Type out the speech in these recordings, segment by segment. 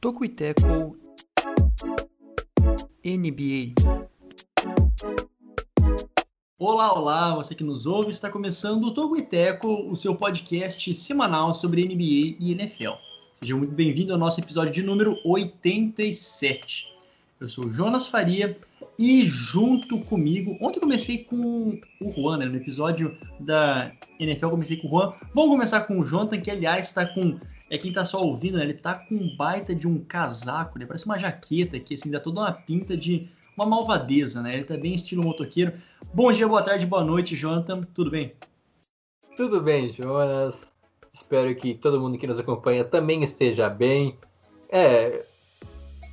Toco e Teco NBA. Olá, olá, você que nos ouve, está começando o Togo e Teco, o seu podcast semanal sobre NBA e NFL. Seja muito bem-vindo ao nosso episódio de número 87. Eu sou o Jonas Faria e junto comigo, ontem eu comecei com o Juan, né, no episódio da NFL eu comecei com o Juan. Vamos começar com o Jonathan, que aliás está com é quem tá só ouvindo, né? Ele tá com um baita de um casaco, né? Parece uma jaqueta aqui, assim, dá toda uma pinta de uma malvadeza, né? Ele tá bem estilo motoqueiro. Bom dia, boa tarde, boa noite, Jonathan. Tudo bem? Tudo bem, Jonas. Espero que todo mundo que nos acompanha também esteja bem. É,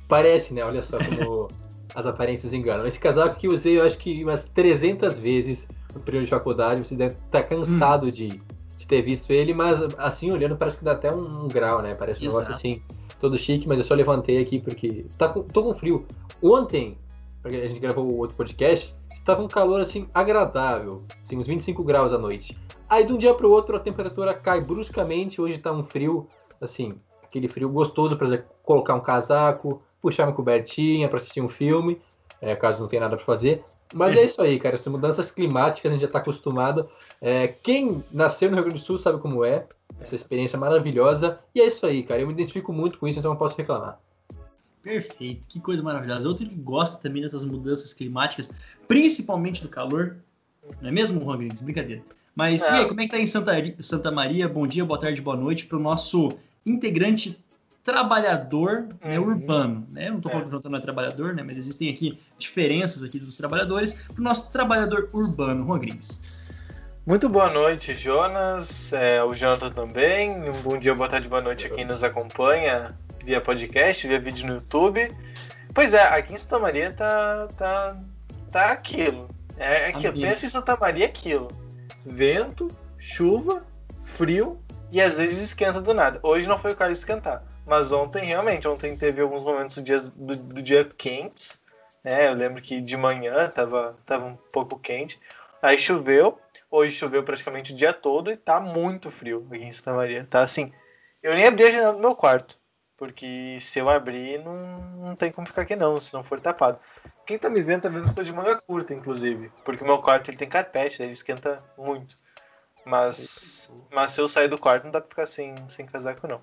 parece, né? Olha só como as aparências enganam. Esse casaco que usei, eu acho que umas 300 vezes no período de faculdade. Você deve estar tá cansado hum. de, de, ter visto ele, mas assim, olhando, parece que dá até um, um grau, né? Parece um Exato. negócio assim, todo chique, mas eu só levantei aqui porque tá com, tô com frio. Ontem, porque a gente gravou outro podcast, estava um calor assim agradável, assim, uns 25 graus à noite. Aí de um dia para o outro a temperatura cai bruscamente, hoje está um frio, assim, aquele frio gostoso para colocar um casaco, puxar uma cobertinha para assistir um filme, é, caso não tenha nada para fazer. Mas é isso aí, cara. Essas mudanças climáticas a gente já está acostumado. É, quem nasceu no Rio Grande do Sul sabe como é. Essa experiência maravilhosa. E é isso aí, cara. Eu me identifico muito com isso, então não posso reclamar. Perfeito, que coisa maravilhosa. Outro que gosta também dessas mudanças climáticas, principalmente do calor, não é mesmo, Juan Griggs? Brincadeira. Mas é. e aí, como é que tá em Santa, Santa Maria? Bom dia, boa tarde, boa noite para o nosso integrante trabalhador né, uhum. urbano. Né? Não estou falando é. que o Jonathan não é trabalhador, né? mas existem aqui diferenças aqui dos trabalhadores para o nosso trabalhador urbano, Juan Griggs. Muito boa noite, Jonas, é, o Jonathan também. Um bom dia, boa tarde, boa noite a quem nos acompanha via podcast, via vídeo no YouTube. Pois é, aqui em Santa Maria tá, tá, tá aquilo. É aquilo. Pensa em Santa Maria aquilo. Vento, chuva, frio e às vezes esquenta do nada. Hoje não foi o caso de esquentar. Mas ontem, realmente, ontem teve alguns momentos do dia, do, do dia quentes. Né? Eu lembro que de manhã tava, tava um pouco quente. Aí choveu. Hoje choveu praticamente o dia todo e tá muito frio aqui em Santa Maria. Tá assim. Eu nem abri a janela do meu quarto. Porque se eu abrir, não, não tem como ficar aqui não, se não for tapado. Quem tá me vendo tá vendo que eu tô de manga curta, inclusive. Porque o meu quarto ele tem carpete, ele esquenta muito. Mas, mas se eu sair do quarto, não dá pra ficar sem, sem casaco, não.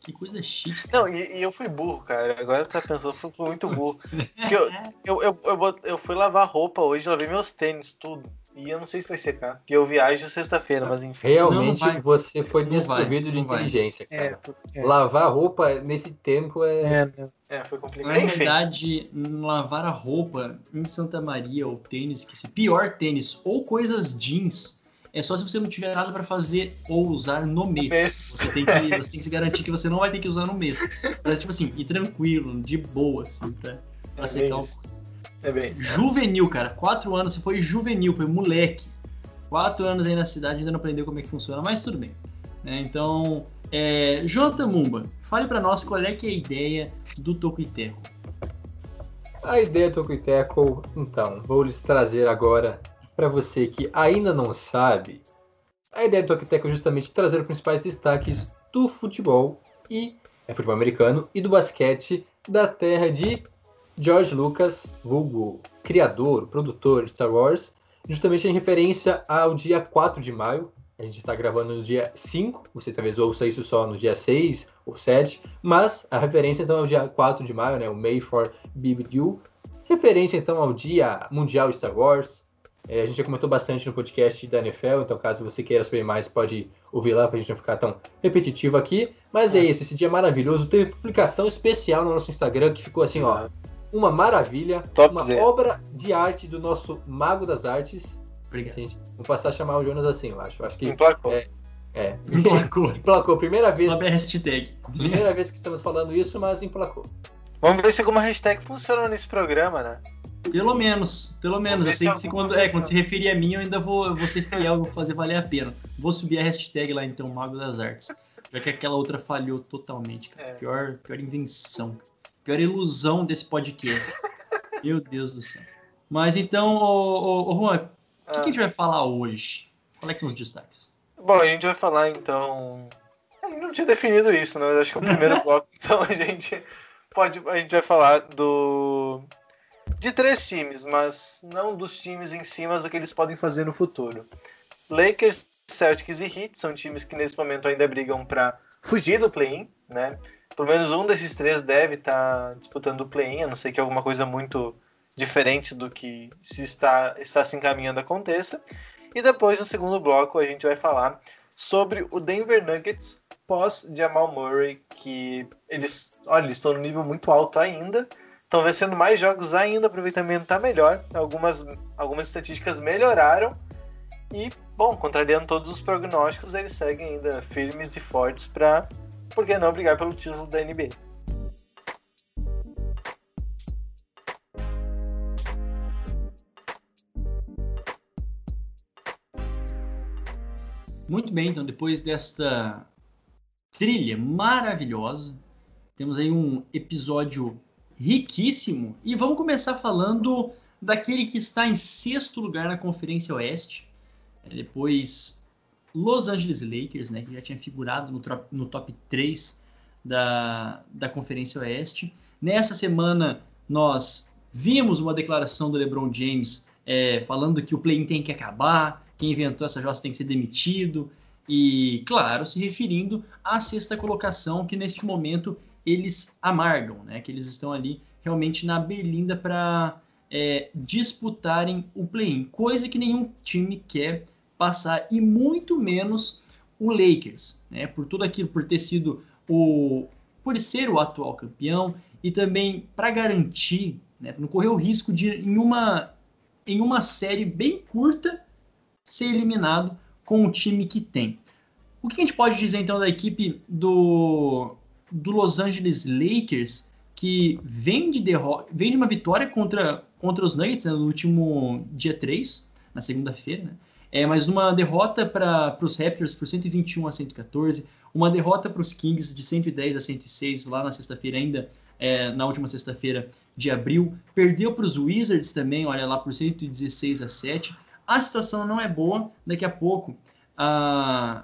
Que coisa chique. Não, e, e eu fui burro, cara. Agora tá pensando, eu fui, fui muito burro. Porque eu, eu, eu, eu, eu fui lavar roupa hoje, lavei meus tênis, tudo. E eu não sei se vai secar. Porque eu viajo sexta-feira, mas enfim. Realmente não, não você foi desprovido de inteligência, cara. É, é. Lavar roupa nesse tempo é. É, é foi complicado. Na verdade, lavar a roupa em Santa Maria, ou tênis, que se pior tênis, ou coisas jeans, é só se você não tiver nada para fazer ou usar no mês. Você, tem que, você tem que se garantir que você não vai ter que usar no mês. Pra, tipo assim, ir tranquilo, de boa, assim, pra, pra é secar o. É bem. Juvenil, cara. Quatro anos, você foi juvenil, foi moleque. Quatro anos aí na cidade, ainda não aprendeu como é que funciona, mas tudo bem. É, então, é, Jonathan Mumba, fale para nós qual é que é a ideia do Tocuiteco. A ideia do Tocuiteco, então, vou lhes trazer agora para você que ainda não sabe. A ideia do Tocuiteco é justamente trazer os principais destaques do futebol e é futebol americano e do basquete da terra de George Lucas, vulgo criador, produtor de Star Wars, justamente em referência ao dia 4 de maio. A gente está gravando no dia 5, você talvez ouça isso só no dia 6 ou 7, mas a referência então é o dia 4 de maio, né, o May for BBQ, referência então ao dia mundial de Star Wars. É, a gente já comentou bastante no podcast da NFL, então caso você queira saber mais, pode ouvir lá para a gente não ficar tão repetitivo aqui. Mas é, é isso, esse dia maravilhoso. Teve publicação especial no nosso Instagram que ficou assim, Exato. ó uma maravilha, Top uma zero. obra de arte do nosso Mago das Artes. Obrigado. Assim, vou passar a chamar o Jonas assim, eu acho. Eu acho que Emplacou. É, é. Emplacou. emplacou. Primeira vez. Sobe a hashtag. Primeira vez que estamos falando isso, mas emplacou. Vamos ver se alguma hashtag funciona nesse programa, né? Pelo menos, pelo menos. Eu sei que quando, é, quando se referir a mim, eu ainda vou, vou ser fiel, vou fazer valer a pena. Vou subir a hashtag lá então, Mago das Artes. Pior que aquela outra falhou totalmente, cara. É. Pior, pior invenção. Pior ilusão desse podcast. Meu Deus do céu. Mas então, ô, ô, ô Juan, o que, Ah. que a gente vai falar hoje? Qual é que são os destaques? Bom, a gente vai falar então. A gente não tinha definido isso, né? Mas acho que é o primeiro bloco, então a gente pode. A gente vai falar do. De três times, mas não dos times em si, mas do que eles podem fazer no futuro. Lakers, Celtics e Heat são times que nesse momento ainda brigam para fugir do play-in, né? Pelo menos um desses três deve estar disputando o play-in, a não ser que alguma coisa muito diferente do que se está, está se encaminhando aconteça. E depois, no segundo bloco, a gente vai falar sobre o Denver Nuggets pós Jamal Murray, que eles, olha, eles estão no nível muito alto ainda, estão vencendo mais jogos ainda, o aproveitamento está melhor, algumas, algumas estatísticas melhoraram. E, bom, contrariando todos os prognósticos, eles seguem ainda firmes e fortes para, por que não, brigar pelo título da NBA. Muito bem, então depois desta trilha maravilhosa, temos aí um episódio riquíssimo e vamos começar falando daquele que está em sexto lugar na Conferência Oeste. Depois, Los Angeles Lakers, né, que já tinha figurado no, no top 3 da, da Conferência Oeste. Nessa semana, nós vimos uma declaração do LeBron James é, falando que o play-in tem que acabar, quem inventou essa jossa tem que ser demitido, e, claro, se referindo à sexta colocação, que neste momento eles amargam, né? que eles estão ali realmente na berlinda para é, disputarem o play-in, coisa que nenhum time quer passar, e muito menos o Lakers, né? por tudo aquilo, por ter sido o. por ser o atual campeão, e também para garantir, né? não correr o risco de, em uma, em uma série bem curta, ser eliminado com o time que tem. O que a gente pode dizer então da equipe do, do Los Angeles Lakers, que vem de, derro- vem de uma vitória contra, contra os Nuggets né, no último dia 3, na segunda-feira, né? É, mas uma derrota para os Raptors por 121 a 114, uma derrota para os Kings de 110 a 106 lá na sexta-feira ainda, é, na última sexta-feira de abril. Perdeu para os Wizards também, olha lá, por 116 a 7. A situação não é boa. Daqui a pouco, a,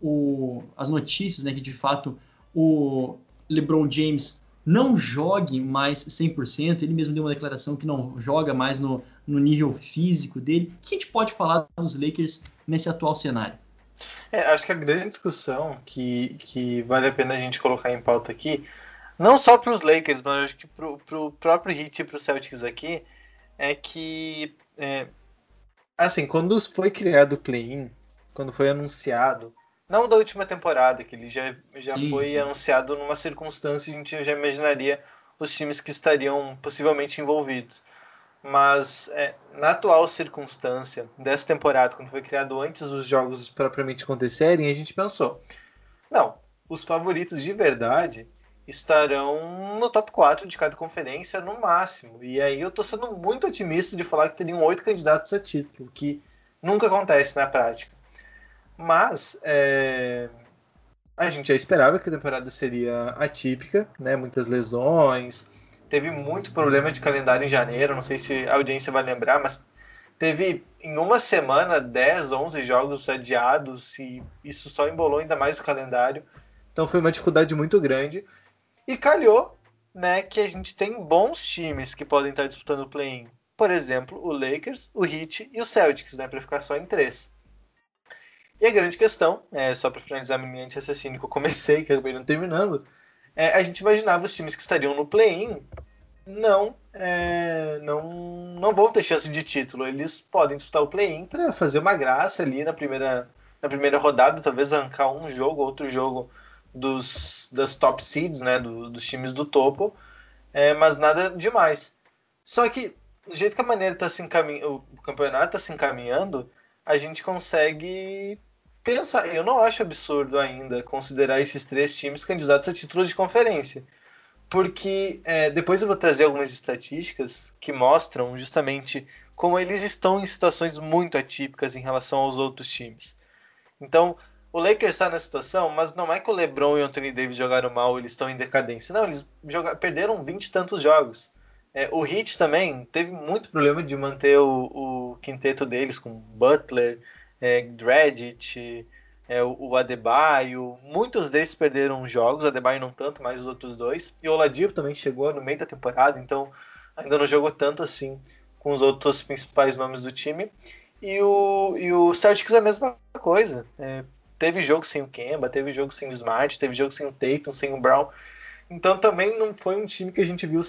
o, as notícias, né, que de fato o LeBron James não jogue mais 100%, ele mesmo deu uma declaração que não joga mais no, no nível físico dele. O que a gente pode falar dos Lakers nesse atual cenário? É, acho que a grande discussão que, que vale a pena a gente colocar em pauta aqui, não só para os Lakers, mas acho que para o próprio Heat e para os Celtics aqui, é que, é, assim, quando foi criado o play-in, quando foi anunciado, não da última temporada, que ele já, já foi anunciado numa circunstância, a gente já imaginaria os times que estariam possivelmente envolvidos. Mas é, na atual circunstância dessa temporada, quando foi criado antes dos jogos propriamente acontecerem, a gente pensou: não, os favoritos de verdade estarão no top 4 de cada conferência no máximo. E aí eu tô sendo muito otimista de falar que teriam oito candidatos a título, o que nunca acontece na prática. Mas é, a gente já esperava que a temporada seria atípica, né? Muitas lesões, teve muito problema de calendário em janeiro, não sei se a audiência vai lembrar, mas teve em uma semana 10, 11 jogos adiados e isso só embolou ainda mais o calendário. Então foi uma dificuldade muito grande. E calhou, né, que a gente tem bons times que podem estar disputando o play-in. Por exemplo, o Lakers, o Heat e o Celtics, né, para ficar só em três. E a grande questão, é, só para finalizar minha anti-raciocínio que eu comecei, que eu acabei não terminando, é, a gente imaginava os times que estariam no play-in não, é, não, não vão ter chance de título. Eles podem disputar o play-in para fazer uma graça ali na primeira, na primeira rodada, talvez arrancar um jogo, outro jogo dos, das top seeds, né, do- dos times do topo, é, mas nada demais. Só que, do jeito que a maneira tá se encamin... o campeonato está se encaminhando, a gente consegue pensar. Eu não acho absurdo ainda considerar esses três times candidatos a títulos de conferência. Porque é, depois eu vou trazer algumas estatísticas que mostram justamente como eles estão em situações muito atípicas em relação aos outros times. Então, o Lakers está na situação, mas não é que o LeBron e o Anthony Davis jogaram mal, eles estão em decadência. Não, eles perderam 20 e tantos jogos. É, o Heat também teve muito problema de manter o, o quinteto deles com Butler, é, é, o Adebayo. Muitos deles perderam jogos, o Adebayo não tanto, mas os outros dois. E o Oladipo também chegou no meio da temporada, então ainda não jogou tanto assim com os outros principais nomes do time. E o, e o Celtics é a mesma coisa. É, teve jogo sem o Kemba, teve jogo sem o Smart, teve jogo sem o Tatum, sem o Brown. Então também não foi um time que a gente viu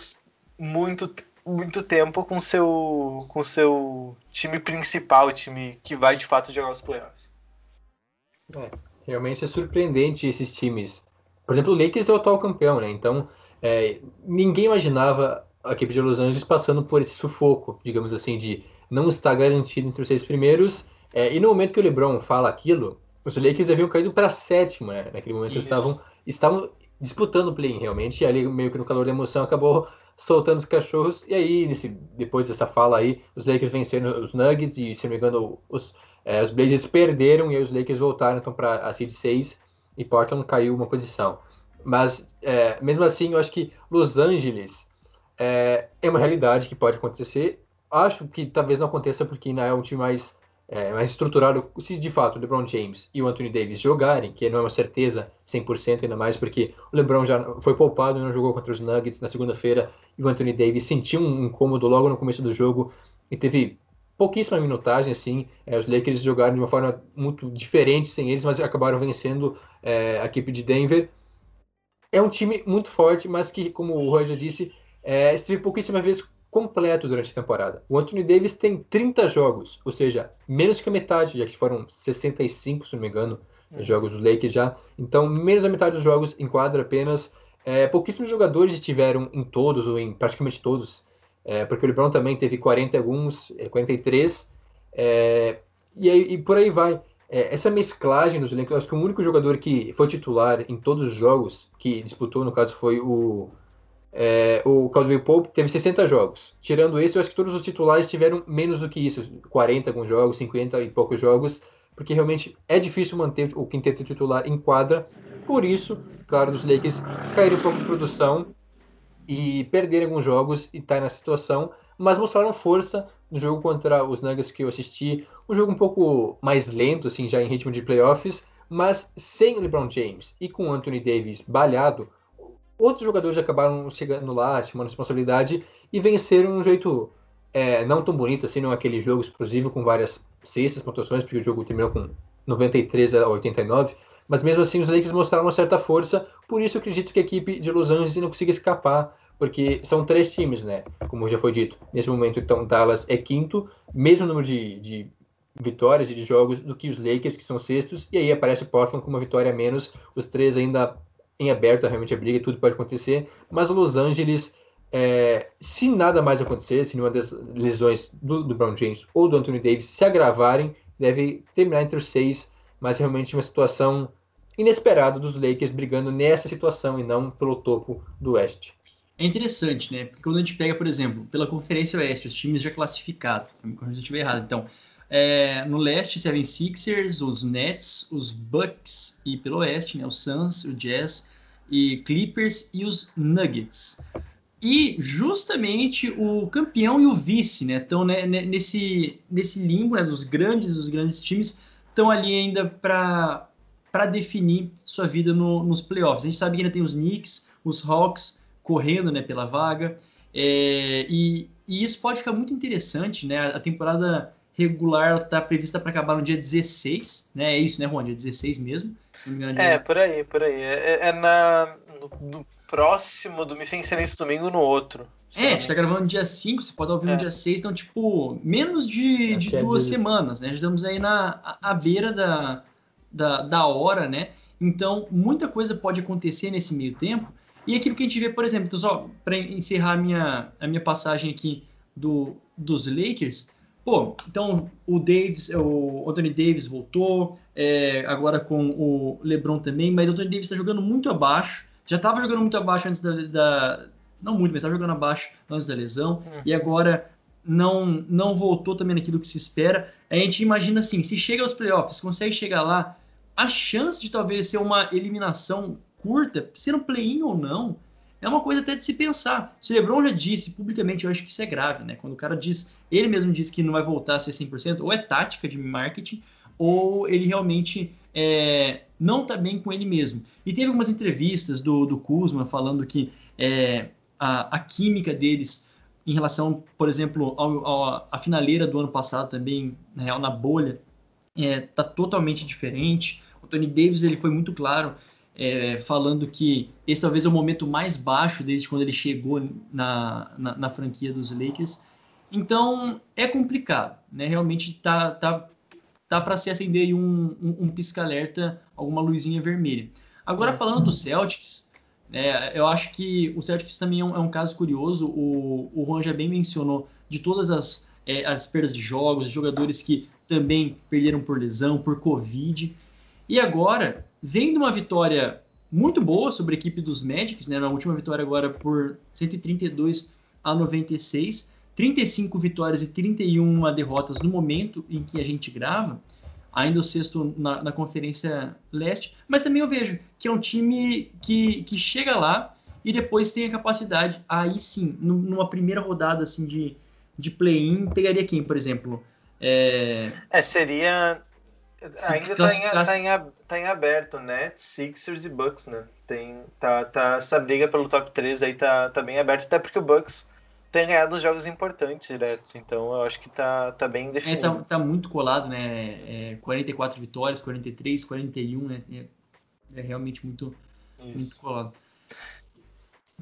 muito muito tempo com seu com seu time principal, o time que vai de fato jogar os playoffs. É, realmente é surpreendente esses times. Por exemplo, o Lakers é o atual campeão, né? Então, é, ninguém imaginava a equipe de Los Angeles passando por esse sufoco, digamos assim, de não estar garantido entre os seis primeiros. É, e no momento que o LeBron fala aquilo, os Lakers haviam caído para a sétima, né? Naquele momento eles estavam, estavam disputando o play realmente, e ali meio que no calor da emoção acabou soltando os cachorros. E aí, nesse, depois dessa fala aí, os Lakers venceram os Nuggets e, se não me engano, os, é, os Blazers perderam e os Lakers voltaram então para a seed 6 e Portland caiu uma posição. Mas, é, mesmo assim, eu acho que Los Angeles é, é uma realidade que pode acontecer. Acho que talvez não aconteça porque ainda é um time mais é, mais estruturado, se de fato o LeBron James e o Anthony Davis jogarem, que não é uma certeza 100% ainda mais, porque o LeBron já foi poupado e não jogou contra os Nuggets na segunda-feira, e o Anthony Davis sentiu um incômodo logo no começo do jogo e teve pouquíssima minutagem, assim, é, os Lakers jogaram de uma forma muito diferente sem eles, mas acabaram vencendo é, a equipe de Denver. É um time muito forte, mas que, como o Roger disse, é, esteve pouquíssimas vezes completo durante a temporada. O Anthony Davis tem 30 jogos, ou seja, menos que a metade, já que foram 65, se não me engano, é. jogos dos Lakers já. Então, menos da metade dos jogos em quadra apenas. É, pouquíssimos jogadores estiveram em todos, ou em praticamente todos, é, porque o LeBron também teve 40 alguns, 43, é, é, e, aí, e por aí vai. É, essa mesclagem dos elencos, acho que o único jogador que foi titular em todos os jogos que disputou, no caso, foi o é, o Caldwell Pope teve 60 jogos. Tirando esse, eu acho que todos os titulares tiveram menos do que isso, 40 alguns jogos, 50 e poucos jogos, porque realmente é difícil manter o quinteto titular em quadra. Por isso, claro, os Lakers caíram um pouco de produção e perderam alguns jogos e tá na situação, mas mostraram força no jogo contra os Nuggets que eu assisti, um jogo um pouco mais lento, assim, já em ritmo de playoffs, mas sem o LeBron James e com o Anthony Davis balhado, outros jogadores acabaram chegando lá, chamando responsabilidade e venceram de um jeito é, não tão bonito assim, não aquele jogo explosivo com várias cestas, pontuações, porque o jogo terminou com 93 a 89, mas mesmo assim os Lakers mostraram uma certa força, por isso eu acredito que a equipe de Los Angeles não consiga escapar, porque são três times, né? Como já foi dito. Nesse momento, então, Dallas é quinto, mesmo número de, de vitórias e de jogos do que os Lakers, que são sextos, e aí aparece Portland com uma vitória a menos, os três ainda em aberto realmente a briga, tudo pode acontecer, mas Los Angeles, é, se nada mais acontecer, se nenhuma das lesões do, do Brown James ou do Anthony Davis se agravarem, deve terminar entre os seis, mas realmente uma situação inesperada dos Lakers brigando nessa situação e não pelo topo do Oeste. É interessante, né? Porque quando a gente pega, por exemplo, pela Conferência Oeste, os times já classificados, corrija se eu estiver errado, então, é, no leste, 76ers, os Nets, os Bucks e pelo oeste, né, o Suns, o Jazz e Clippers e os Nuggets. E justamente o campeão e o vice, né, estão né, nesse, nesse limbo né, dos grandes, dos grandes times, estão ali ainda para para definir sua vida no, nos playoffs. A gente sabe que ainda tem os Knicks, os Hawks correndo né, pela vaga, é, e, e, isso pode ficar muito interessante, né? A temporada regular está prevista para acabar no dia 16, né? É isso, né, Juan? Dia 16 mesmo. Se não me engano, é, por aí, por aí. É, é, é na, no, no, próximo domingo, sem ser nesse domingo, no outro. É, a gente tá gravando no dia 5, você pode ouvir é. no dia 6, então, tipo, menos de, de é duas semanas, né? Já estamos aí na à beira da, da, da hora, né? Então, muita coisa pode acontecer nesse meio tempo. E aquilo que a gente vê, por exemplo, então, só para encerrar a minha, a minha passagem aqui do, dos Lakers, Pô, então o Davis, o Anthony Davis voltou, é, agora com o LeBron também, mas o Anthony Davis está jogando muito abaixo. Já estava jogando muito abaixo antes da, da não muito, mas estava jogando abaixo antes da lesão hum. e agora não não voltou também naquilo que se espera. A gente imagina assim, se chega aos playoffs, consegue chegar lá a chance de talvez ser uma eliminação curta, ser um play-in ou não, é uma coisa até de se pensar. Se LeBron já disse publicamente, eu acho que isso é grave, né? Quando o cara diz, ele mesmo diz que não vai voltar a ser 100%, ou é tática de marketing, ou ele realmente é, não está bem com ele mesmo. E teve algumas entrevistas do, do Kuzma falando que é, a, a, química deles em relação, por exemplo, à finaleira do ano passado também, na real, na bolha, é, tá totalmente diferente. O Tony Davis ele foi muito claro é, falando que esse talvez é o momento mais baixo desde quando ele chegou na, na, na franquia dos Lakers. Então é complicado, né? Realmente tá, tá, tá para se acender um, um, um pisca-alerta, alguma luzinha vermelha. Agora falando do Celtics, é, eu acho que o Celtics também é um, é um, caso curioso. O, o Juan já bem mencionou de todas as, é, as perdas de jogos, jogadores que também perderam por lesão, por Covid. E agora, vem uma vitória muito boa sobre a equipe dos Magics, né, na última vitória agora por 132 a 96, 35 vitórias e 31 derrotas no momento em que a gente grava, ainda o sexto na, na Conferência Leste, mas também eu vejo que é um time que, que chega lá e depois tem a capacidade, aí sim, numa primeira rodada assim de, de play-in, pegaria quem, por exemplo? É, é seria Ainda tá em, tá, em, tá em aberto, né? Sixers e Bucks, né? Tem, tá, tá, essa briga pelo top 3 aí tá, tá bem aberto, até porque o Bucks tem ganhado jogos importantes diretos, então eu acho que tá, tá bem definido. É, tá, tá muito colado, né? É, 44 vitórias, 43, 41, né? É, é realmente muito, muito colado.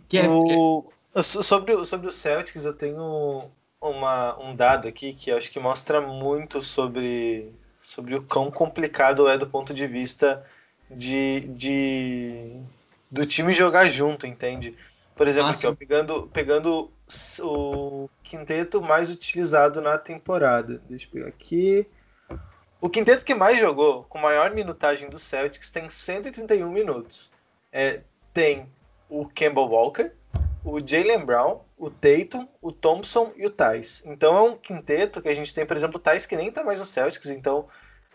Quer, o, quer... Sobre, sobre o Celtics, eu tenho uma, um dado aqui que eu acho que mostra muito sobre sobre o quão complicado é do ponto de vista de, de do time jogar junto, entende? Por exemplo, aqui, ó, pegando, pegando o quinteto mais utilizado na temporada. Deixa eu pegar aqui. O quinteto que mais jogou, com maior minutagem do Celtics, tem 131 minutos. É, tem o Campbell Walker, o Jalen Brown, o Tatum, o Thompson e o Thais. Então é um quinteto que a gente tem, por exemplo, o Thais que nem tá mais no Celtics, então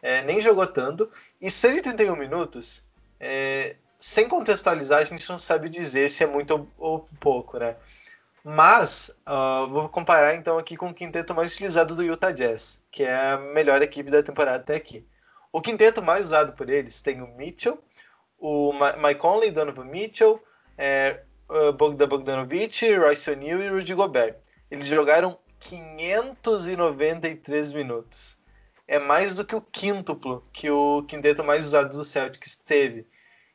é, nem jogou tanto. E 131 minutos, é, sem contextualizar, a gente não sabe dizer se é muito ou, pouco, né? Mas, uh, vou comparar então aqui com o quinteto mais utilizado do Utah Jazz, que é a melhor equipe da temporada até aqui. O quinteto mais usado por eles tem o Mitchell, o Mike Conley, Donovan Mitchell, é, Bogdan Bogdanovic, Royce e Rudy Gobert. Eles jogaram 593 minutos. É mais do que o quíntuplo que o quinteto mais usado do Celtics teve.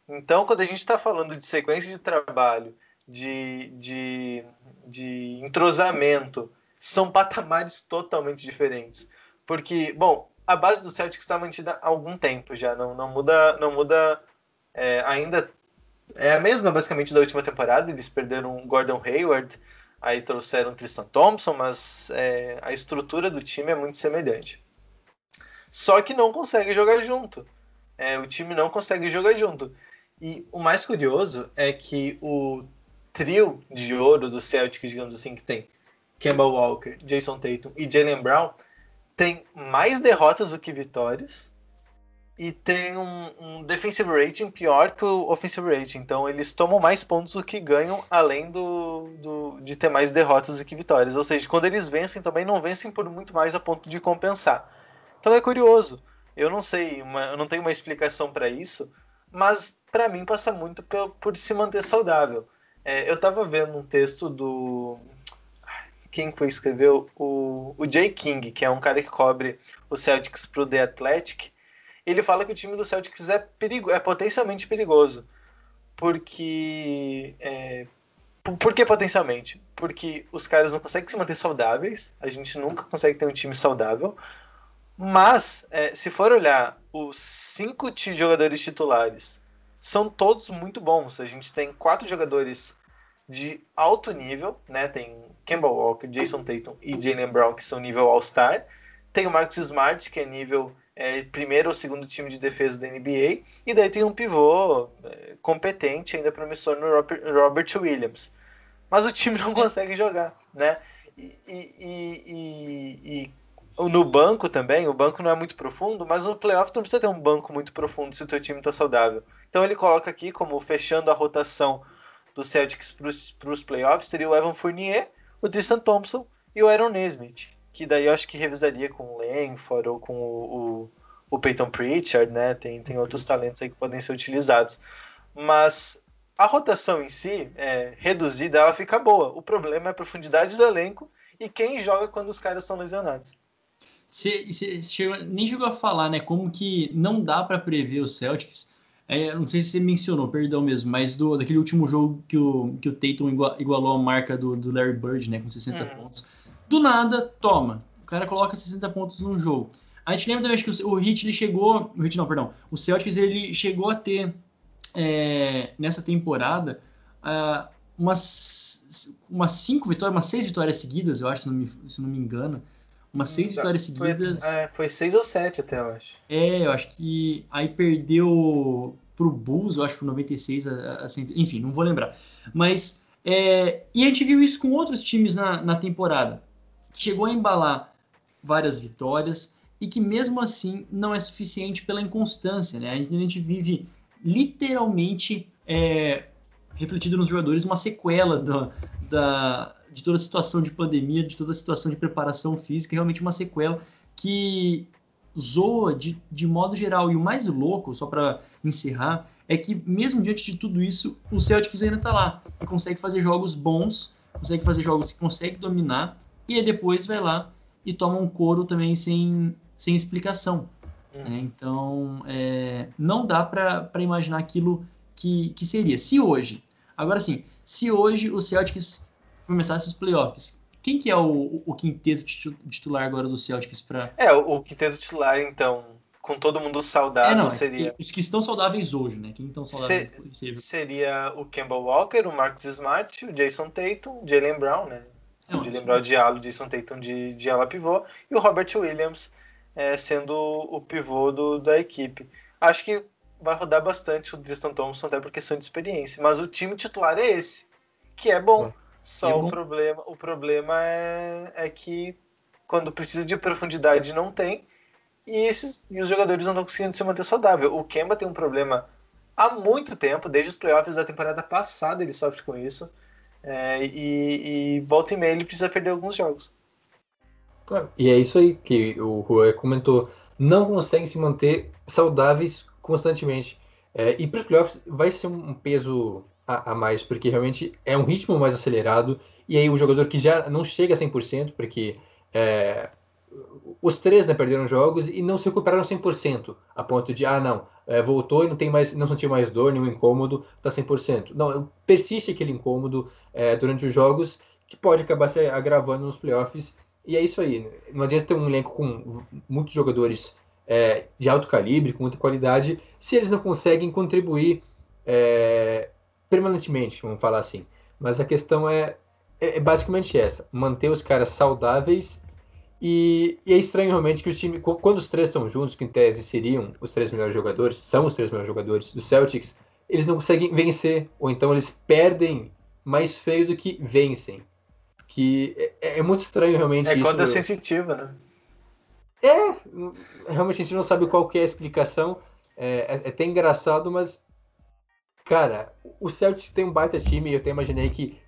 Então, quando a gente está falando de sequência de trabalho, de, de, de entrosamento, são patamares totalmente diferentes. Porque, bom, a base do Celtics está mantida há algum tempo já, não, não muda, não muda é, ainda é a mesma basicamente da última temporada. Eles perderam Gordon Hayward, aí trouxeram Tristan Thompson, mas é, a estrutura do time é muito semelhante. Só que não consegue jogar junto. É, o time não consegue jogar junto. E o mais curioso é que o trio de ouro do Celtics, digamos assim, que tem Kemba Walker, Jason Tatum e Jalen Brown, tem mais derrotas do que vitórias e tem um, um, defensive rating pior que o offensive rating. Então eles tomam mais pontos do que ganham, além do, do, de ter mais derrotas do que vitórias. Ou seja, quando eles vencem, também não vencem por muito mais a ponto de compensar. Então é curioso. Eu não sei, uma, eu não tenho uma explicação para isso, mas para mim passa muito por, por, se manter saudável. É, eu estava vendo um texto do. Quem foi escreveu? O, o Jay King, que é um cara que cobre o Celtics pro The Athletic ele fala que o time do Celtics é, perigo, é potencialmente perigoso. Porque. É, por que potencialmente? Porque os caras não conseguem se manter saudáveis, a gente nunca consegue ter um time saudável. Mas, é, se for olhar, os cinco jogadores titulares são todos muito bons. A gente tem quatro jogadores de alto nível, né? Tem Campbell Walker, Jason Tatum e Jalen Brown, que são nível All-Star. Tem o Marcus Smart, que é nível é, primeiro ou segundo time de defesa da NBA, e daí tem um pivô é, competente, ainda promissor no Robert Williams. Mas o time não consegue jogar, né? E, e, e, e no banco também, o banco não é muito profundo, mas no playoff não precisa ter um banco muito profundo se o teu time está saudável. Então ele coloca aqui como fechando a rotação do Celtics para os playoffs seria o Evan Fournier, o Tristan Thompson e o Aaron Nesmith, que daí eu acho que revisaria com o Langford ou com o, o, o Peyton Pritchard, né? Tem, tem outros talentos aí que podem ser utilizados. Mas a rotação em si, é, reduzida, ela fica boa. O problema é a profundidade do elenco e quem joga quando os caras estão lesionados. Você nem chegou a falar, né? Como que não dá para prever os Celtics. É, não sei se você mencionou, perdão mesmo, mas do, daquele último jogo que o, que o Tatum igualou a marca do, do Larry Bird, né? Com 60 uhum. pontos. Do nada, toma. O cara coloca 60 pontos num jogo. A gente lembra também que o, o Heat ele chegou. O Heat não, perdão. O Celtics ele chegou a ter é, nessa temporada uh, umas, umas cinco vitórias, umas seis vitórias seguidas, eu acho, se não me, se não me engano. Umas seis hum, vitórias seguidas. Foi, é, foi seis ou sete até, eu acho. É, eu acho que aí perdeu pro Bulls, eu acho, por 96 a, a, a enfim, não vou lembrar. Mas, é, e a gente viu isso com outros times na, na temporada. Chegou a embalar várias vitórias e que mesmo assim não é suficiente pela inconstância, né? A gente, vive literalmente é, refletido nos jogadores uma sequela da, de toda a situação de pandemia, de toda a situação de preparação física, realmente uma sequela que zoa de, de modo geral. E o mais louco, só para encerrar, é que mesmo diante de tudo isso, o Celtics ainda está lá e consegue fazer jogos bons, consegue fazer jogos que consegue dominar, e aí depois vai lá e toma um couro também sem, sem explicação. Né? Então, é, não dá para imaginar aquilo que, que seria. Se hoje, agora sim, se hoje o Celtics começasse os playoffs, quem que é o, o quinteto titular agora do Celtics para? É, o, o quinteto titular, então, com todo mundo saudável, é, não, é seria. É os que estão saudáveis hoje, né? Quem estão saudáveis Se, Seria o Campbell Walker, o Marcus Smart, o Jason Tatum, o Jalen Brown, né? É, o Jalen Brown de ala, o Jason Tatum de, de ala pivô, e o Robert Williams é, sendo o pivô do, da equipe. Acho que vai rodar bastante o Tristan Thompson, até por questão de experiência. Mas o time titular é esse, que é bom. Só é bom. o problema, o problema é, é que quando precisa de profundidade não tem. E, esses, e os jogadores não estão conseguindo se manter saudável. O Kemba tem um problema há muito tempo, desde os playoffs da temporada passada ele sofre com isso. É, e, e volta e meia ele precisa perder alguns jogos. Claro. E é isso aí que o Rui comentou. Não conseguem se manter saudáveis constantemente. É, e para os playoffs vai ser um peso a, a, mais, porque realmente é um ritmo mais acelerado. E aí o jogador que já não chega a 100%, porque é, os três né, perderam jogos e não se recuperaram 100%, a ponto de, ah, não, é, voltou e não tem mais, não sentiu mais dor, nenhum incômodo, está 100%. Não, persiste aquele incômodo é, durante os jogos que pode acabar se agravando nos playoffs e é isso aí. Não adianta ter um elenco com muitos jogadores é, de alto calibre, com muita qualidade, se eles não conseguem contribuir é, permanentemente, vamos falar assim. Mas a questão é, é, é basicamente essa: manter os caras saudáveis. E, e, é estranho realmente que os times, quando os três estão juntos, que em tese seriam os três melhores jogadores, são os três melhores jogadores do Celtics, eles não conseguem vencer, ou então eles perdem mais feio do que vencem. Que é, é muito estranho realmente. É coisa sensitiva, né? É, realmente a gente não sabe qual que é a explicação. É, é, é até engraçado, mas. Cara, o Celtics tem um baita time e eu até imaginei que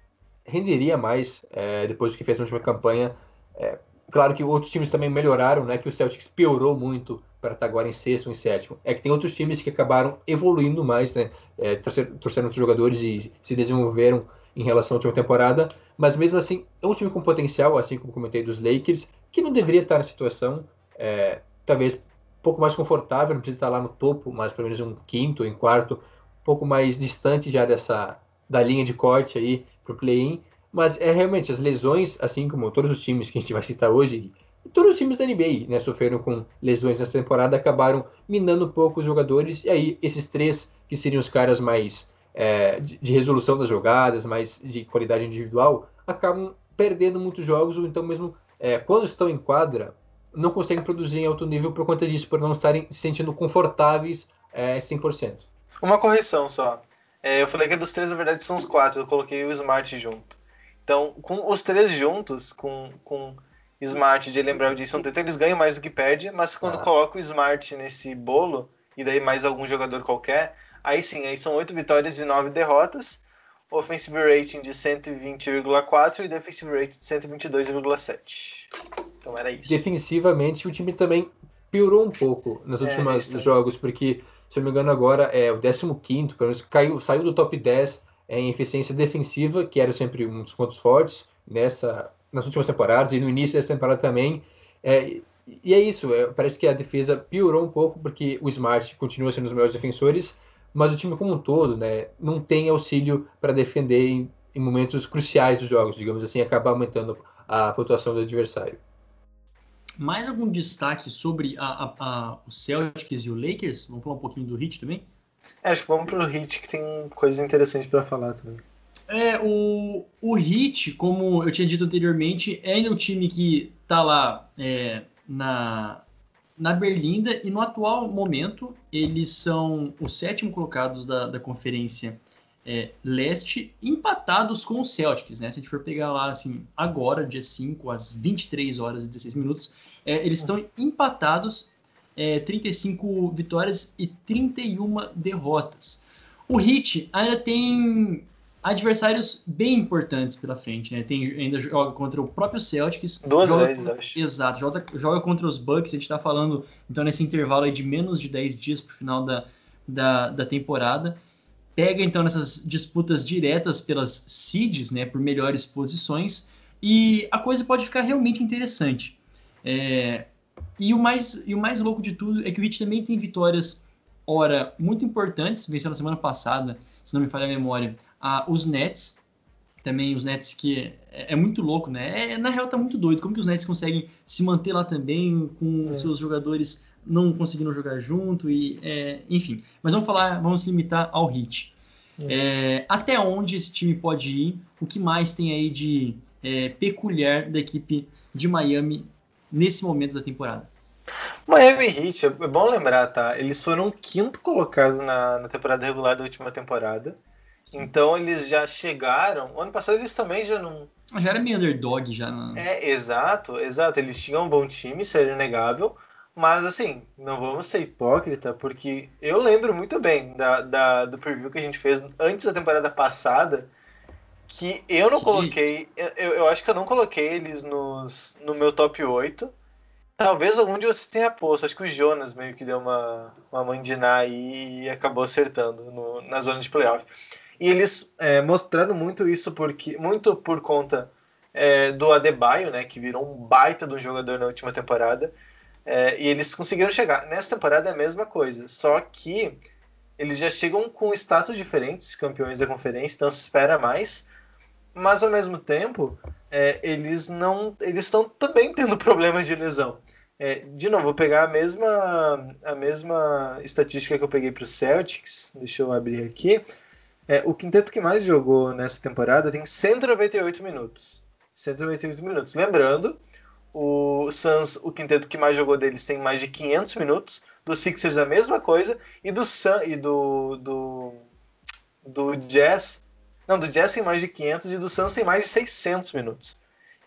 renderia mais é, depois que fez na última campanha. É, claro que outros times também melhoraram, né? Que o Celtics piorou muito para estar agora em sexto em sétimo. É que tem outros times que acabaram evoluindo mais, né? É, outros jogadores e se desenvolveram em relação à última temporada, mas mesmo assim é um time com potencial, assim como comentei dos Lakers, que não deveria estar na situação, é, talvez um pouco mais confortável, não precisa estar lá no topo, mas pelo menos um quinto, em quarto, um pouco mais distante já dessa da linha de corte aí para o play-in, mas é realmente as lesões, assim como todos os times que a gente vai citar hoje, todos os times da NBA, né, sofreram com lesões nessa temporada, acabaram minando um pouco os jogadores, e aí esses três que seriam os caras mais é, de, de, resolução das jogadas, mais de qualidade individual, acabam perdendo muitos jogos, ou então mesmo é, quando estão em quadra, não conseguem produzir em alto nível por conta disso, por não estarem se sentindo confortáveis é, 100%. Uma correção só. É, eu falei que dos três, na verdade, são os quatro. Eu coloquei o Smart junto. Então, com os três juntos, com, com Smart, de lembrar o Jason Tatum, eles ganham mais do que perde, mas quando Ah. coloca o Smart nesse bolo, e daí mais algum jogador qualquer, aí sim, aí são oito vitórias e nove derrotas, offensive rating de 120,4 e defensive rating de 122,7. Então era isso. Defensivamente, o time também piorou um pouco nos É, últimos jogos, porque, se eu não me engano, agora é o 15, pelo menos caiu, saiu do top 10 em eficiência defensiva, que era sempre um dos pontos fortes nessa, nas últimas temporadas e no início dessa temporada também. É, e é isso, é, parece que a defesa piorou um pouco, porque o Smart continua sendo um dos melhores defensores, mas o time como um todo né, não tem auxílio para defender em, em momentos cruciais dos jogos, digamos assim, acaba aumentando a pontuação do adversário. Mais algum destaque sobre a, a, a, o Celtics e o Lakers? Vamos falar um pouquinho do Heat também? É, acho que vamos pro Hit que tem coisas interessantes pra falar também. É, o, o Heat, como eu tinha dito anteriormente, é ainda um time que tá lá é, na, na Berlinda e no atual momento eles são os sétimo colocados da, da conferência é, leste, empatados com os Celtics, né? Se a gente for pegar lá, assim, agora, dia 5, às 23 horas e 16 minutos, é, eles estão empatados, é, 35 vitórias e 31 derrotas. O Heat ainda tem adversários bem importantes pela frente, né? Tem, ainda joga contra o próprio Celtics. Duas vezes, acho. Exato, joga, joga contra os Bucks, a gente tá falando, então, nesse intervalo de menos de 10 dias pro final da, da, da temporada. Pega, então, nessas disputas diretas pelas seeds, né? Por melhores posições. E a coisa pode ficar realmente interessante. É, e, o mais, e o mais louco de tudo é que o Heat também tem vitórias, ora, muito importantes. Venceu na semana passada, se não me falha a memória, a, os Nets. Também os Nets que é, é muito louco, né? É, na real tá muito doido. Como que os Nets conseguem se manter lá também com É. seus jogadores não conseguindo jogar junto e é, enfim. Mas vamos falar, vamos se limitar ao Heat. É, até onde esse time pode ir? O que mais tem aí de é, peculiar da equipe de Miami nesse momento da temporada? Miami Heat, é bom lembrar, tá? Eles foram quinto colocado na, na temporada regular da última temporada. Então eles já chegaram. O ano passado eles também já não. Já era meio underdog já. Na... É, exato, exato. Eles tinham um bom time, isso era inegável. Mas assim, não vamos ser hipócrita, porque eu lembro muito bem da, da- do preview que a gente fez antes da temporada passada, que eu não Que- coloquei. Eu, eu acho que eu não coloquei eles nos, no meu top 8. Talvez algum de vocês tenha posto. Acho que o Jonas meio que deu uma, uma mandiná aí e acabou acertando no- na zona de playoff. E eles é, mostraram muito isso porque muito por conta é, do Adebayo, né, que virou um baita de um jogador na última temporada. É, e eles conseguiram chegar. Nessa temporada é a mesma coisa, só que eles já chegam com status diferentes, campeões da conferência, então se espera mais. Mas ao mesmo tempo, é, eles não, eles estão também tendo problemas de lesão. É, de novo, vou pegar a mesma, a mesma estatística que eu peguei para os Celtics. Deixa eu abrir aqui. É, o quinteto que mais jogou nessa temporada tem 198 minutos. 198 minutos. Lembrando, o Suns, o quinteto que mais jogou deles tem mais de 500 minutos. Do Sixers a mesma coisa. E do Sun e do, do, do Jazz. Não, do Jazz tem mais de 500 e do Suns tem mais de 600 minutos.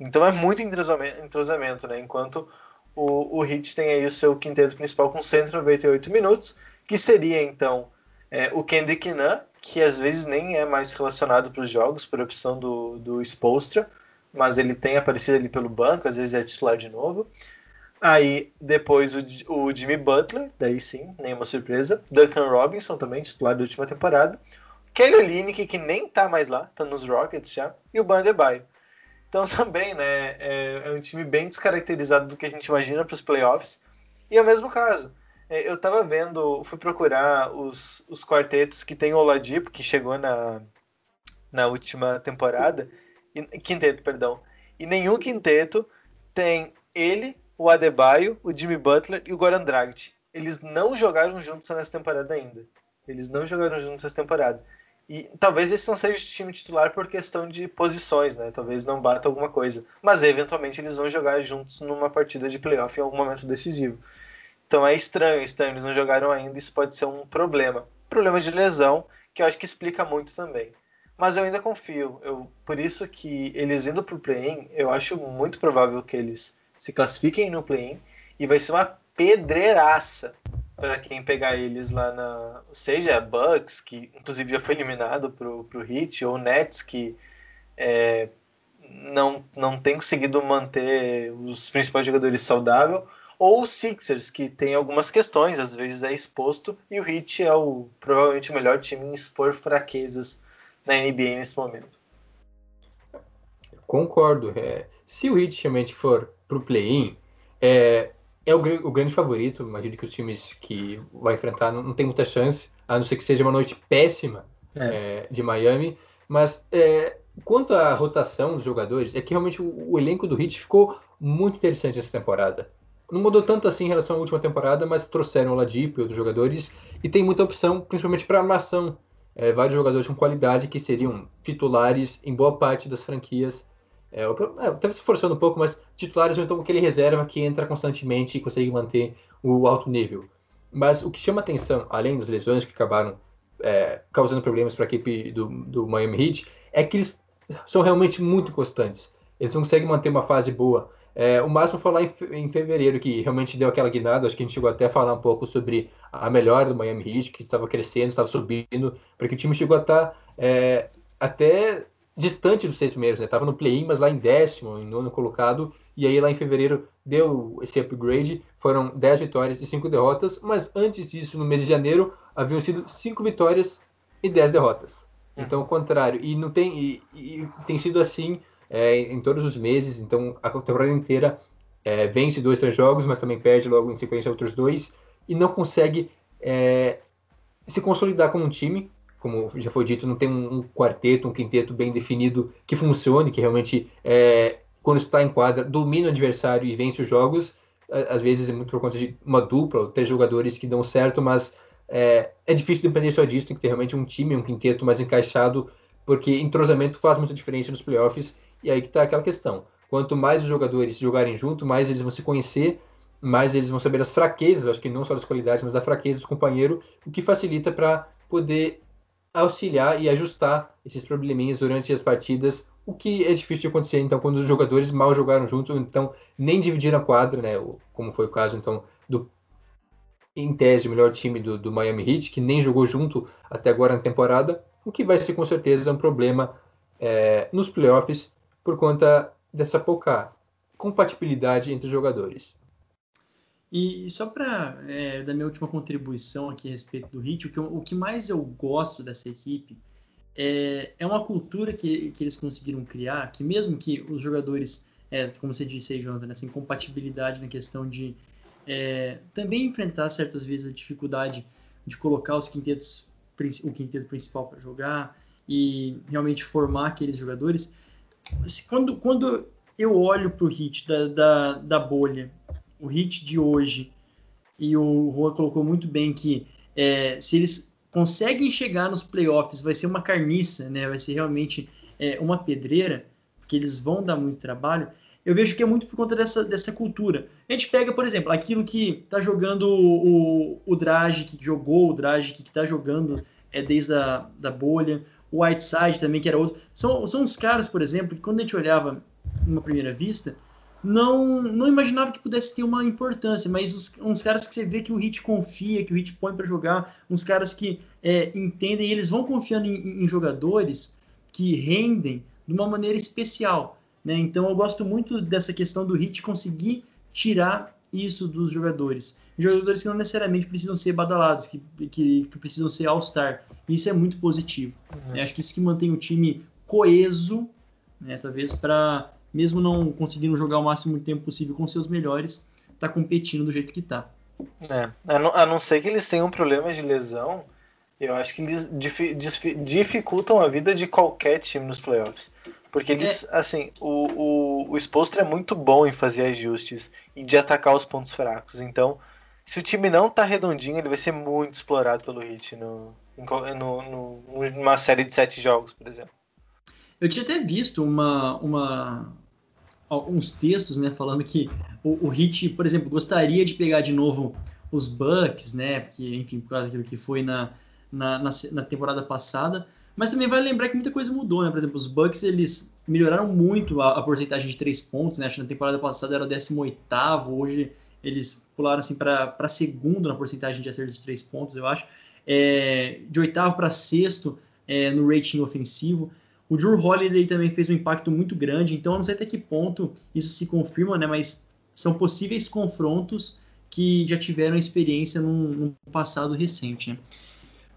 Então é muito entrosamento, né? Enquanto o, o Heat tem aí o seu quinteto principal com 198 minutos, que seria então é, o Kendrick Nunn, que às vezes nem é mais relacionado para os jogos, por opção do, do Spolstra, mas ele tem aparecido ali pelo banco, às vezes é titular de novo. Aí depois o, o Jimmy Butler, daí sim, nenhuma surpresa. Duncan Robinson também, titular da última temporada. Kelly Olynyk, que nem tá mais lá, tá nos Rockets já. E o Bandebaio. Então também, né, é, é um time bem descaracterizado do que a gente imagina para os playoffs. E é o mesmo caso. É, eu tava vendo, fui procurar os, os quartetos que tem o Oladipo, que chegou na, na última temporada, e, quinteto, perdão. E nenhum quinteto tem ele, o Adebayo, o Jimmy Butler e o Goran Dragic. Eles não jogaram juntos nessa temporada ainda. Eles não jogaram juntos essa temporada. E talvez esse não seja o time titular por questão de posições, né? Talvez não bata alguma coisa. Mas eventualmente eles vão jogar juntos numa partida de playoff em algum momento decisivo. Então é estranho, estranho, eles não jogaram ainda, isso pode ser um problema. Problema de lesão, que eu acho que explica muito também. Mas eu ainda confio. Eu, por isso que eles indo pro play-in, eu acho muito provável que eles se classifiquem no play-in e vai ser uma pedreiraça para quem pegar eles lá na. Seja Bucks, que inclusive já foi eliminado pro, pro Heat, ou Nets, que é, não, não tem conseguido manter os principais jogadores saudáveis, ou Sixers, que tem algumas questões, às vezes é exposto, e o Heat é o provavelmente o melhor time em expor fraquezas na NBA nesse momento. Concordo. É, se o Heat realmente for pro play-in, é, é o, o, grande favorito. Imagino que os times que vai enfrentar não, não tem muita chance, a não ser que seja uma noite péssima é. É, de Miami. Mas é, quanto à rotação dos jogadores, é que realmente o, o, elenco do Heat ficou muito interessante essa temporada. Não mudou tanto assim em relação à última temporada, mas trouxeram o Ladipo e outros jogadores e tem muita opção, principalmente para armação. É, vários jogadores com qualidade que seriam titulares em boa parte das franquias é, é, se forçando um pouco, mas titulares ou então aquele reserva que entra constantemente e consegue manter o alto nível. Mas o que chama atenção, além das lesões que acabaram é, causando problemas para a equipe do, do Miami Heat, é que eles são realmente muito constantes. Eles não conseguem manter uma fase boa. É, o máximo foi lá em, em, fevereiro, que realmente deu aquela guinada. Acho que a gente chegou até a falar um pouco sobre a melhora do Miami Heat, que estava crescendo, estava subindo, porque o time chegou a estar tá, é, até distante dos seis primeiros, né? Tava no play-in, mas lá em décimo, em nono colocado, e aí lá em fevereiro deu esse upgrade, foram dez vitórias e cinco derrotas, mas antes disso, no mês de janeiro, haviam sido cinco vitórias e dez derrotas. Hum. Então, o contrário, e não tem e, e tem sido assim é, em todos os meses, então a temporada inteira é, vence dois, três jogos, mas também perde logo em sequência outros dois, e não consegue é, se consolidar como um time, como já foi dito, não tem um, quarteto, um quinteto bem definido que funcione, que realmente, é, quando está em quadra, domina o adversário e vence os jogos. Às vezes é muito por conta de uma dupla, ou três jogadores que dão certo, mas é, é difícil depender só disso. Tem que ter realmente um time, um quinteto mais encaixado, porque entrosamento faz muita diferença nos playoffs. E aí que está aquela questão. Quanto mais os jogadores jogarem junto, mais eles vão se conhecer, mais eles vão saber as fraquezas, acho que não só das qualidades, mas da fraqueza do companheiro, o que facilita para poder auxiliar e ajustar esses probleminhas durante as partidas, o que é difícil de acontecer, então, quando os jogadores mal jogaram juntos, então nem dividiram a quadra, né, como foi o caso, então, do, em tese, melhor time do, do Miami Heat, que nem jogou junto até agora na temporada, o que vai ser, com certeza, um problema é, nos playoffs, por conta dessa pouca compatibilidade entre os jogadores. E só para é, dar minha última contribuição aqui a respeito do Hit, o que, o que mais eu gosto dessa equipe é, é uma cultura que, que eles conseguiram criar, que mesmo que os jogadores, é, como você disse aí, Jonathan, essa incompatibilidade na questão de é, também enfrentar certas vezes a dificuldade de colocar os quintetos, o quinteto principal para jogar e realmente formar aqueles jogadores. Quando, quando eu olho para o hit da, da, da bolha o hit de hoje, e o Juan colocou muito bem que é, se eles conseguem chegar nos playoffs, vai ser uma carniça, né? vai ser realmente é, uma pedreira, porque eles vão dar muito trabalho. Eu vejo que é muito por conta dessa, dessa cultura. A gente pega, por exemplo, aquilo que tá jogando o, o, Drage, que jogou o Drage, que tá jogando é, desde a da bolha, o Whiteside também, que era outro. São, são uns caras, por exemplo, que quando a gente olhava numa primeira vista, não, não imaginava que pudesse ter uma importância, mas os, uns caras que você vê que o Hit confia, que o Hit põe para jogar, uns caras que é, entendem e eles vão confiando em, em, jogadores que rendem de uma maneira especial. Né? Então eu gosto muito dessa questão do Hit conseguir tirar isso dos jogadores. Jogadores que não necessariamente precisam ser badalados, que, que, que precisam ser All-Star. Isso é muito positivo. Uhum. Né? Acho que isso que mantém o time coeso, né? talvez para mesmo não conseguindo jogar o máximo de tempo possível com seus melhores, tá competindo do jeito que tá. É, a não, a não ser que eles tenham problemas de lesão, eu acho que eles dificultam a vida de qualquer time nos playoffs. Porque eles, é. assim, o, o, o Spolstra é muito bom em fazer ajustes e de atacar os pontos fracos. Então, se o time não tá redondinho, ele vai ser muito explorado pelo Hit no, no, no, numa série de sete jogos, por exemplo. Eu tinha até visto uma, uma, alguns textos, né, falando que o, o por exemplo, gostaria de pegar de novo os Bucks, né, porque, enfim, por causa daquilo que foi na, na, na, na temporada passada, Mas também vai lembrar que muita coisa mudou, né? Por exemplo, os Bucks, eles melhoraram muito a, a porcentagem de três pontos, né? Acho que na temporada passada era o 18 hoje eles pularam assim para segundo na porcentagem de acerto de três pontos, eu acho. É, de oitavo para sexto é, no rating ofensivo. O Drew Holiday também fez um impacto muito grande, então eu não sei até que ponto isso se confirma, né? Mas são possíveis confrontos que já tiveram experiência num, num passado recente, né?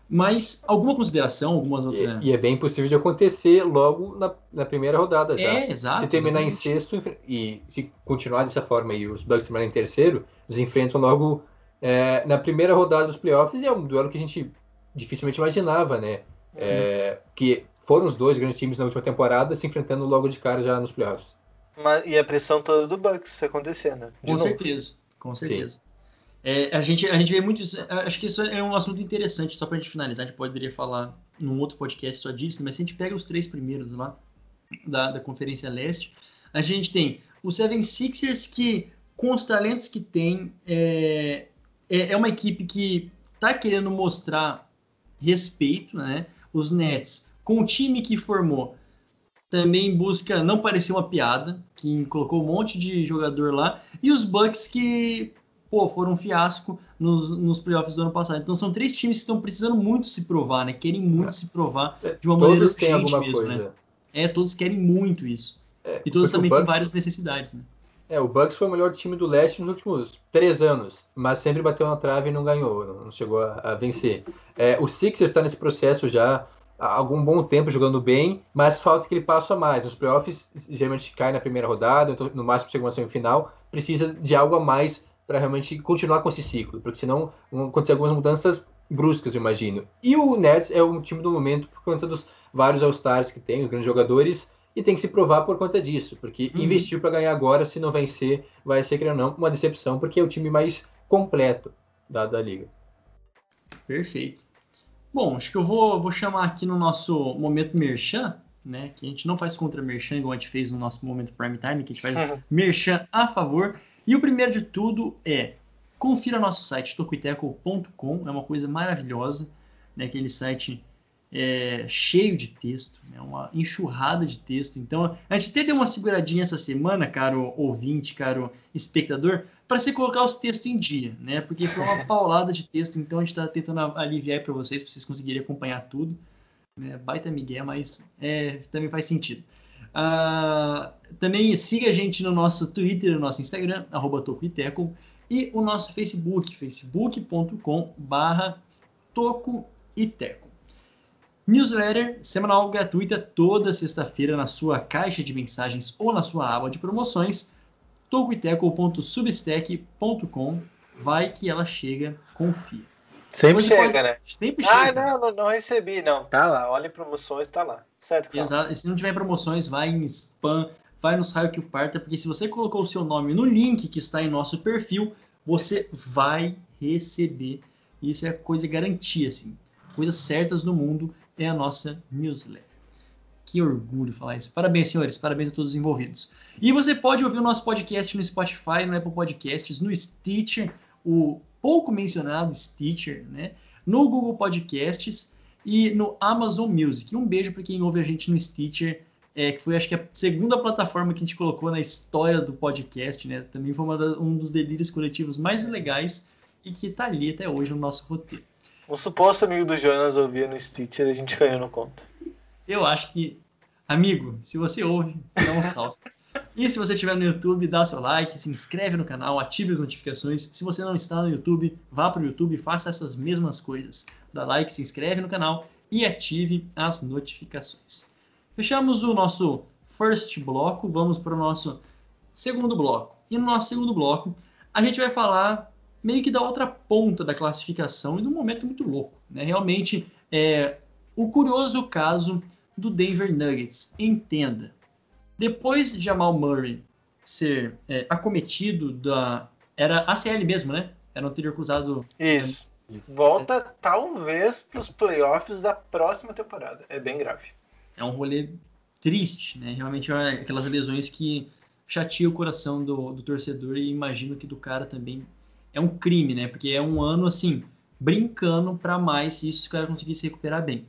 Mas alguma consideração, algumas outras. E, e, é bem possível de acontecer logo na, na primeira rodada já. É, exato. Se terminar exatamente. em sexto e se continuar dessa forma e os Bucks terminarem em terceiro, eles enfrentam logo é, na primeira rodada dos playoffs e é um duelo que a gente dificilmente imaginava, né? É, que foram os dois grandes times na última temporada se enfrentando logo de cara já nos playoffs. Mas, e a pressão toda do Bucks acontecendo. Né? Com novo. certeza, com certeza. É, a, gente, a gente vê muito. Acho que isso é um assunto interessante, só para a gente finalizar. A gente poderia falar num outro podcast só disso, mas se a gente pega os três primeiros lá da, da Conferência Leste, a gente tem o Seven Sixers, que com os talentos que tem, é, é, é uma equipe que está querendo mostrar respeito, né? Os Nets, com o time que formou, também busca não parecer uma piada, que colocou um monte de jogador lá, e os Bucks que pô, foram um fiasco nos, nos playoffs do ano passado. Então são três times que estão precisando muito se provar, né? Querem muito é. se provar de uma todos maneira urgente mesmo, coisa. né? É, todos querem muito isso. É, e todos também Bucks, têm várias necessidades, né? É, o Bucks foi o melhor time do leste nos últimos três anos, mas sempre bateu na trave e não ganhou, não chegou a, a vencer. É, o Sixers está nesse processo já algum bom tempo jogando bem, mas falta que ele passe a mais. Nos playoffs, geralmente cai na primeira rodada, então no máximo uma semifinal, precisa de algo a mais para realmente continuar com esse ciclo, porque senão vão acontecer algumas mudanças bruscas, eu imagino. E o Nets é o time do momento por conta dos vários All-Stars que tem, os grandes jogadores, e tem que se provar por conta disso, porque uhum. investiu para ganhar agora, se não vencer, vai ser, querendo ou não, uma decepção, porque é o time mais completo da, da liga. Perfeito. Bom, acho que eu vou, vou chamar aqui no nosso momento merchan, né, que a gente não faz contra merchan, igual a gente fez no nosso momento prime time, que a gente faz uhum. merchan a favor. E o primeiro de tudo é confira nosso site tocoiteco.com, é uma coisa maravilhosa, né? Aquele site é, cheio de texto, né, uma enxurrada de texto. Então, a gente até deu uma seguradinha essa semana, caro ouvinte, caro espectador, para você colocar os textos em dia, né? Porque foi uma paulada de texto, então a gente está tentando aliviar para vocês, para vocês conseguirem acompanhar tudo. Né? Baita Miguel, mas é, também faz sentido. Uh, também siga a gente no nosso Twitter, no nosso Instagram, arroba e o nosso Facebook, facebook.com barra Tocoiteco. Newsletter semanal gratuita toda sexta-feira na sua caixa de mensagens ou na sua aba de promoções, tocoiteco.substack.com. Vai que ela chega, confia. Sempre chega, pode... né? Sempre ah, chega. Ah, não, não, recebi, não. Tá lá, olha em promoções, tá lá. Certo, claro. Exato. E se não tiver promoções, vai em spam, vai nos raio que o parta, porque se você colocou o seu nome no link que está em nosso perfil, você vai receber. Isso é coisa garantia, assim. Coisas certas no mundo é a nossa newsletter. Que orgulho falar isso. Parabéns, senhores. Parabéns a todos os envolvidos. E você pode ouvir o nosso podcast no Spotify, no Apple Podcasts, no Stitcher, o pouco mencionado Stitcher, né? No Google Podcasts e no Amazon Music. Um beijo para quem ouve a gente no Stitcher, é, que foi acho que a segunda plataforma que a gente colocou na história do podcast, né? Também foi da, um dos delírios coletivos mais legais e que está ali até hoje no nosso roteiro. O suposto amigo do Jonas ouvia no Stitcher, a gente caiu no conto. Eu acho que, amigo, se você ouve, dá um salve. E se você estiver no YouTube, dá seu like, se inscreve no canal, ative as notificações. Se você não está no YouTube, vá para o YouTube e faça essas mesmas coisas. Dá like, se inscreve no canal e ative as notificações. Fechamos o nosso first bloco, vamos para o nosso segundo bloco. E no nosso segundo bloco, a gente vai falar meio que da outra ponta da classificação e de um momento muito louco. Né? Realmente, é, o curioso caso do Denver Nuggets. Entenda, depois de Jamal Murray ser é, acometido da. Era ACL mesmo, né? Era o anterior acusado. Isso. Isso. Volta talvez para os playoffs da próxima temporada. É bem grave. É um rolê triste, né? Realmente é aquelas lesões que chateia o coração do, do torcedor e imagino que do cara também é um crime, né? Porque é um ano assim brincando para mais se isso o cara conseguir se recuperar bem.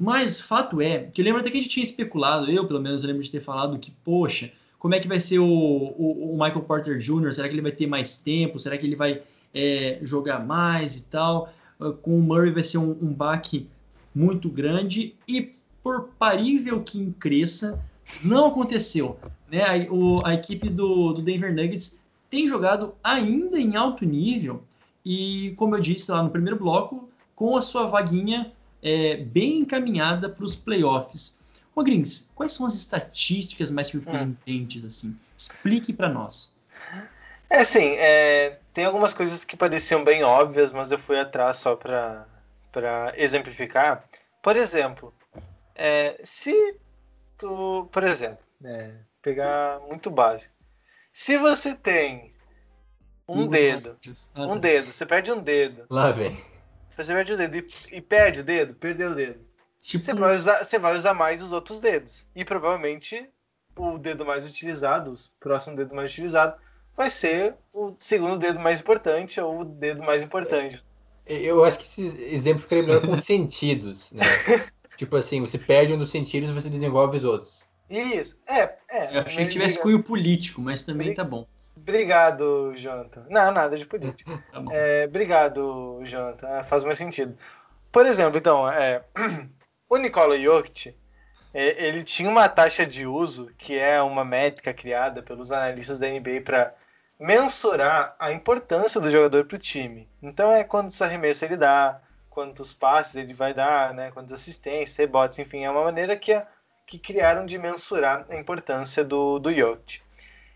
Mas fato é que lembra até que a gente tinha especulado, eu pelo menos lembro de ter falado que, poxa, como é que vai ser o, o, o Michael Porter Jr.? Será que ele vai ter mais tempo? Será que ele vai é, jogar mais e tal? Uh, com o Murray vai ser um, um baque muito grande e por parível que cresça, não aconteceu. Né? A, o, a equipe do, do Denver Nuggets tem jogado ainda em alto nível e, como eu disse lá no primeiro bloco, com a sua vaguinha é, bem encaminhada para os playoffs. Grings, quais são as estatísticas mais surpreendentes, hum. assim? Explique para nós. É assim, é, tem algumas coisas que pareciam bem óbvias, mas eu fui atrás só para exemplificar. Por exemplo, é, se tu, por exemplo, é, pegar muito básico. Se você tem um dedo, ah, um tá. dedo, você perde um dedo. Lá vem. Você perde o dedo e, e perde o dedo, perdeu o dedo. Tipo... Você, vai usar, você vai usar mais os outros dedos. E provavelmente o dedo mais utilizado, o próximo dedo mais utilizado, vai ser o segundo dedo mais importante ou o dedo mais importante. Eu acho que esse exemplo ficaria melhor com sentidos, né? tipo assim, você perde um dos sentidos e você desenvolve os outros. Isso, é, é. Eu achei que tivesse cunho político, mas também tá bom. Obrigado, Jonathan. Não, nada de político. tá é, obrigado, Jonathan. Faz mais sentido. Por exemplo, então, é, o Nikola Jokic, é, ele tinha uma taxa de uso, que é uma métrica criada pelos analistas da NBA para mensurar a importância do jogador para o time. Então é quantos arremessos ele dá, quantos passes ele vai dar, né, quantas assistências, rebotes, enfim, é uma maneira que, que criaram de mensurar a importância do, do Jokic.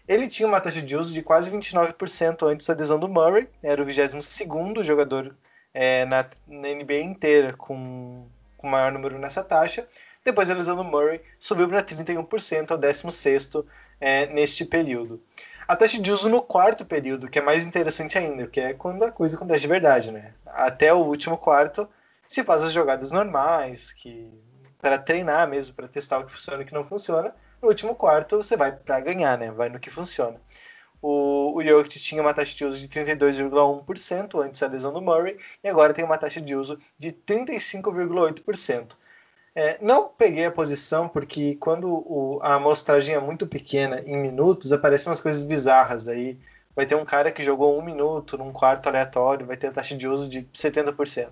Ele tinha uma taxa de uso de quase 29% antes da adesão do Murray, era o 22º jogador é, na, na, NBA inteira com, com maior número nessa taxa. Depois da adesão do Murray, subiu para 31% ao 16º é, neste período. A taxa de uso no quarto período, que é mais interessante ainda, que é quando a coisa acontece de verdade, né? Até o último quarto se faz as jogadas normais, que para treinar mesmo, para testar o que funciona e o que não funciona, no último quarto, você vai para ganhar, né? Vai no que funciona. O, o Jokic tinha uma taxa de uso de 32,1% antes da lesão do Murray e agora tem uma taxa de uso de 35,8%. É, não peguei a posição porque quando o, a amostragem é muito pequena, em minutos, aparecem umas coisas bizarras. Aí vai ter um cara que jogou um minuto num quarto aleatório, vai ter a taxa de uso de 70%.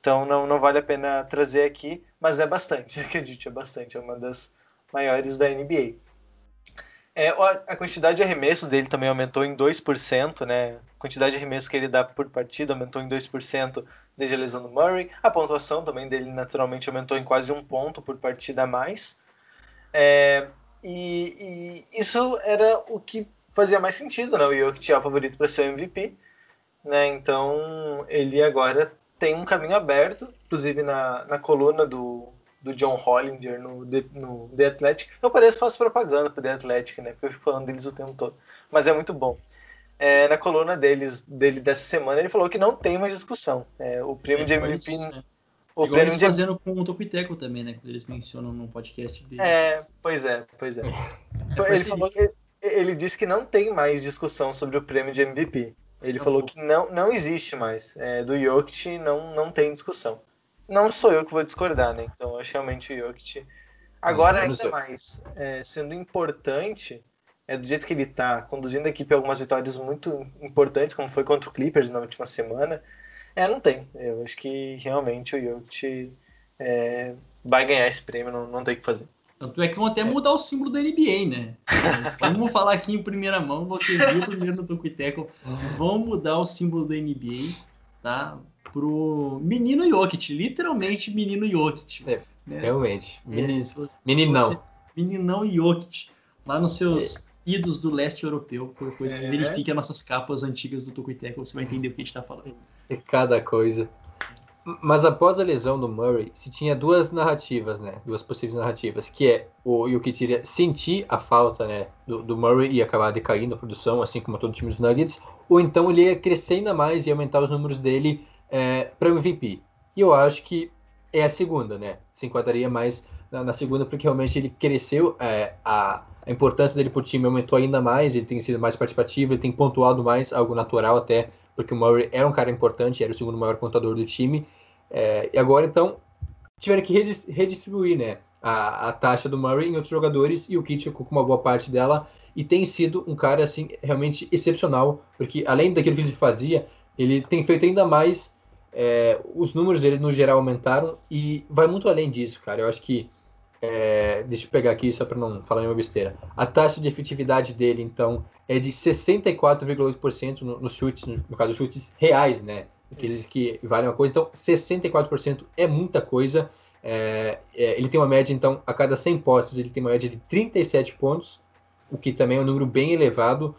Então não, não vale a pena trazer aqui, mas é bastante, acredite, é bastante. É uma das maiores da NBA. É, a quantidade de arremessos dele também aumentou em 2%, né? A quantidade de arremessos que ele dá por partida aumentou em 2% desde a lesão do Murray. A pontuação também dele naturalmente aumentou em quase um ponto por partida a mais. É, e, e, isso era o que fazia mais sentido, né? O Jokic é o favorito para ser o MVP, né? Então ele agora tem um caminho aberto, inclusive na, na coluna do, do John Hollinger no, no The Athletic. Eu pareço faço propaganda pro The Athletic, né? Porque eu fico falando deles o tempo todo. Mas é muito bom. É, na coluna deles, dele dessa semana, ele falou que não tem mais discussão. É, o prêmio é, de MVP. Isso, né? O Igual prêmio de... fazendo com o Topiteco também, né? Quando eles mencionam no podcast dele. É, pois é, pois é. é ele falou que ele disse que não tem mais discussão sobre o prêmio de MVP. Ele falou que não, não existe mais. É, do Jokic não, não tem discussão não sou eu que vou discordar, né? Então acho realmente o Jokic. Agora, ainda mais, é, sendo importante, é do jeito que ele tá, conduzindo a equipe a algumas vitórias muito importantes, como foi contra o Clippers na última semana. É, não tem. Eu acho que realmente o Jokic é, vai ganhar esse prêmio, não, não tem o que fazer. Tanto é que vão até mudar o símbolo da NBA, né? Vamos falar aqui em primeira mão, você viu primeiro no Tocuiteco, vão mudar o símbolo da NBA, tá? pro menino Jokic, literalmente menino Jokic. É, né? Realmente. É, se você, meninão. Se você, meninão Jokic, lá nos seus é. idos do leste europeu, por coisa é. verifique as nossas capas antigas do Tokuiteco, você vai entender o que a gente tá falando. É cada coisa. Mas após a lesão do Murray, se tinha duas narrativas, né? Duas possíveis narrativas, que é o Jokic sentir a falta, né, do, do Murray e acabar decaindo a produção, assim como todo o time dos Nuggets, ou então ele ia crescer ainda mais e aumentar os números dele é, para MVP. E eu acho que é a segunda, né? Se enquadraria mais na, na segunda, porque realmente ele cresceu, é, a, a, importância dele para o time aumentou ainda mais, ele tem sido mais participativo, ele tem pontuado mais, algo natural até, porque o Murray era um cara importante, era o segundo maior pontuador do time. É, e agora, então, tiveram que redistribuir, né? A, a taxa do Murray em outros jogadores e o Kit com uma boa parte dela e tem sido um cara assim realmente excepcional, porque além daquilo que ele fazia, ele tem feito ainda mais. É, os números dele no geral aumentaram e vai muito além disso, cara. Eu acho que é, deixa eu pegar aqui só para não falar nenhuma besteira. A taxa de efetividade dele, então, é de 64,8% nos no chutes, no, no caso, chutes reais, né? Aqueles que valem uma coisa. Então, 64% é muita coisa. É, é, ele tem uma média, então, a cada 100 postes, ele tem uma média de 37 pontos, o que também é um número bem elevado.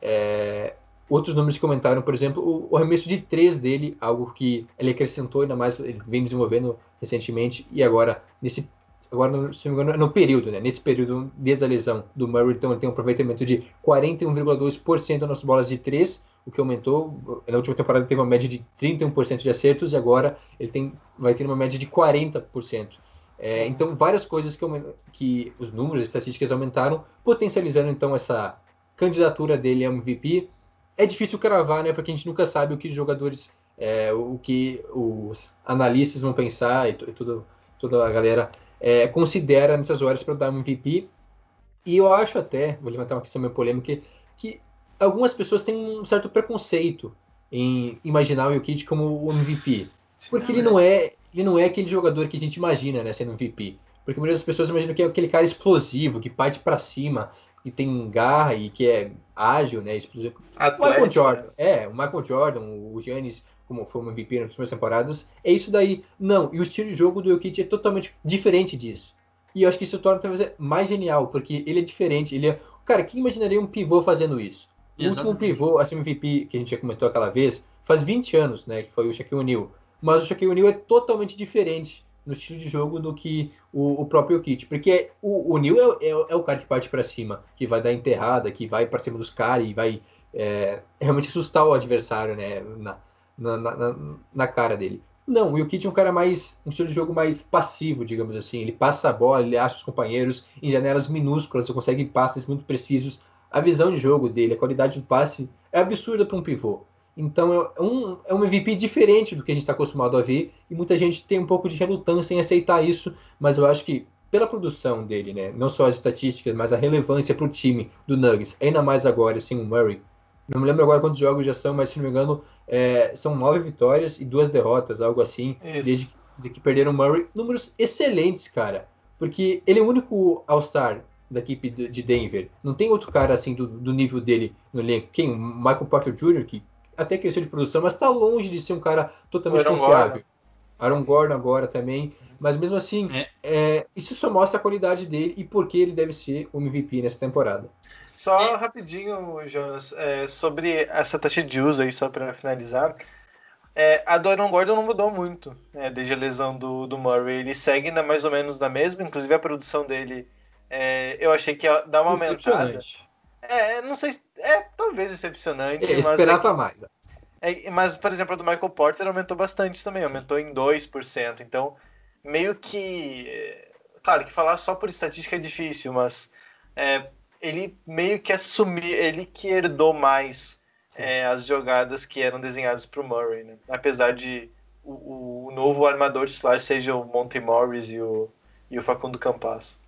É, outros números que comentaram, por exemplo, o, o arremesso de 3 dele, algo que ele acrescentou ainda mais, ele vem desenvolvendo recentemente, e agora, nesse agora, se não me engano, no período, né? Nesse período, desde a lesão do Murray, então ele tem um aproveitamento de 41,2% nas bolas de 3, o que aumentou. Na última temporada teve uma média de 31% de acertos e agora ele tem, vai ter uma média de 40%. É, então, várias coisas que, que os números, as estatísticas aumentaram, potencializando então essa candidatura dele a MVP. É difícil cravar, né? Porque a gente nunca sabe o que os jogadores, é, o que os analistas vão pensar e, e tudo, toda a galera é, considera nessas horas para dar um MVP. E eu acho até, vou levantar uma questão meio polêmica, que algumas pessoas têm um certo preconceito em imaginar o Jokic como o MVP. Porque ele não é, ele não é aquele jogador que a gente imagina, né, sendo MVP. Porque muitas pessoas imaginam que é aquele cara explosivo, que parte para cima, que tem garra e que é ágil, né, explosivo. Atlético, o Michael Jordan, né? é, o Michael Jordan, o Giannis como foi o MVP nas primeiras temporadas, é isso daí. Não, e o estilo de jogo do Jokic é totalmente diferente disso. E eu acho que isso torna talvez mais genial, porque ele é diferente. Ele é. Cara, quem imaginaria um pivô fazendo isso? O último pivô, assim, MVP que a gente já comentou aquela vez, faz 20 anos, né? Que foi o Shaquille O'Neal. Mas o Shaquille O'Neal é totalmente diferente no estilo de jogo do que o, o próprio Jokic. Porque o O'Neal é, é, é, o cara que parte para cima, que vai dar enterrada, que vai para cima dos caras e vai é, realmente assustar o adversário, né? Na, na, na, na cara dele. Não, o Jokic é um cara mais, um estilo de jogo mais passivo, digamos assim. Ele passa a bola, ele acha os companheiros em janelas minúsculas, você consegue passes muito precisos. A visão de jogo dele, a qualidade do passe é absurda para um pivô. Então é um, é um MVP diferente do que a gente está acostumado a ver e muita gente tem um pouco de relutância em aceitar isso, mas eu acho que pela produção dele, né, não só as estatísticas, mas a relevância para o time do Nuggets, ainda mais agora sem o Murray, não me lembro agora quantos jogos já são, mas se não me engano, é, são nove vitórias e duas derrotas, algo assim, Isso. desde de que perderam o Murray. Números excelentes, cara. Porque ele é o único All-Star da equipe de Denver. Não tem outro cara assim do, do nível dele no elenco. Quem? O Michael Porter Jr., que até cresceu de produção, mas está longe de ser um cara totalmente Aaron confiável. Gordon. Aaron Gordon agora também. Mas mesmo assim, É. é, isso só mostra a qualidade dele e por que ele deve ser o MVP nessa temporada. Só rapidinho, Jonas, é, sobre essa taxa de uso aí, só para finalizar. É, a do Aaron Gordon não mudou muito né, desde a lesão do, do Murray. Ele segue na, mais ou menos na mesma, inclusive a produção dele é, eu achei que ia dar uma aumentada. É, não sei se. É, talvez decepcionante, Eu mas. é esperava que- mais. é, mas, por exemplo, a do Michael Porter aumentou bastante também, aumentou em 2%. Então, meio que. é, Claro que falar só por estatística é difícil, mas é, ele meio que assumiu, ele que herdou mais é, as jogadas que eram desenhadas para o Murray, né? Apesar de o, o novo armador titular seja o Monte Morris e o, e o Facundo Campasso.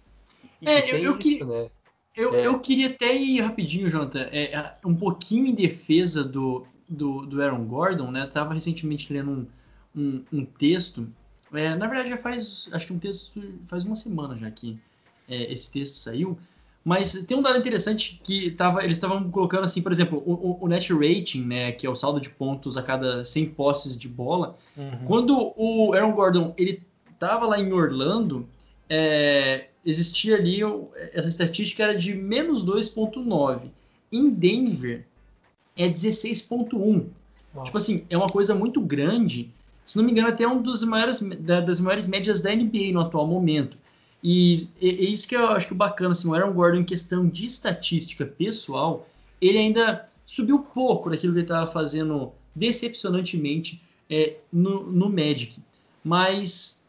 E É, tem eu- eu isso, que- né? Eu, É. eu queria até ir rapidinho, Jonathan, é, é, um pouquinho em defesa do, do, do Aaron Gordon, né? Tava recentemente lendo um, um, um texto, é, na verdade já faz, acho que um texto faz uma semana já que é, esse texto saiu, mas tem um dado interessante que tava, eles estavam colocando assim, por exemplo, o, o- o net rating, né, que é o saldo de pontos a cada 100 posses de bola, quando o Aaron Gordon ele tava lá em Orlando, é, existia ali essa estatística era de menos 2.9. Em Denver é 16.1. Uau. Tipo assim, é uma coisa muito grande. Se não me engano, até um dos maiores da- das maiores médias da NBA no atual momento. E é, é isso que eu acho que o bacana, assim, o Aaron Gordon em questão de estatística pessoal, ele ainda subiu pouco daquilo que ele estava fazendo decepcionantemente é, no, no Magic. Mas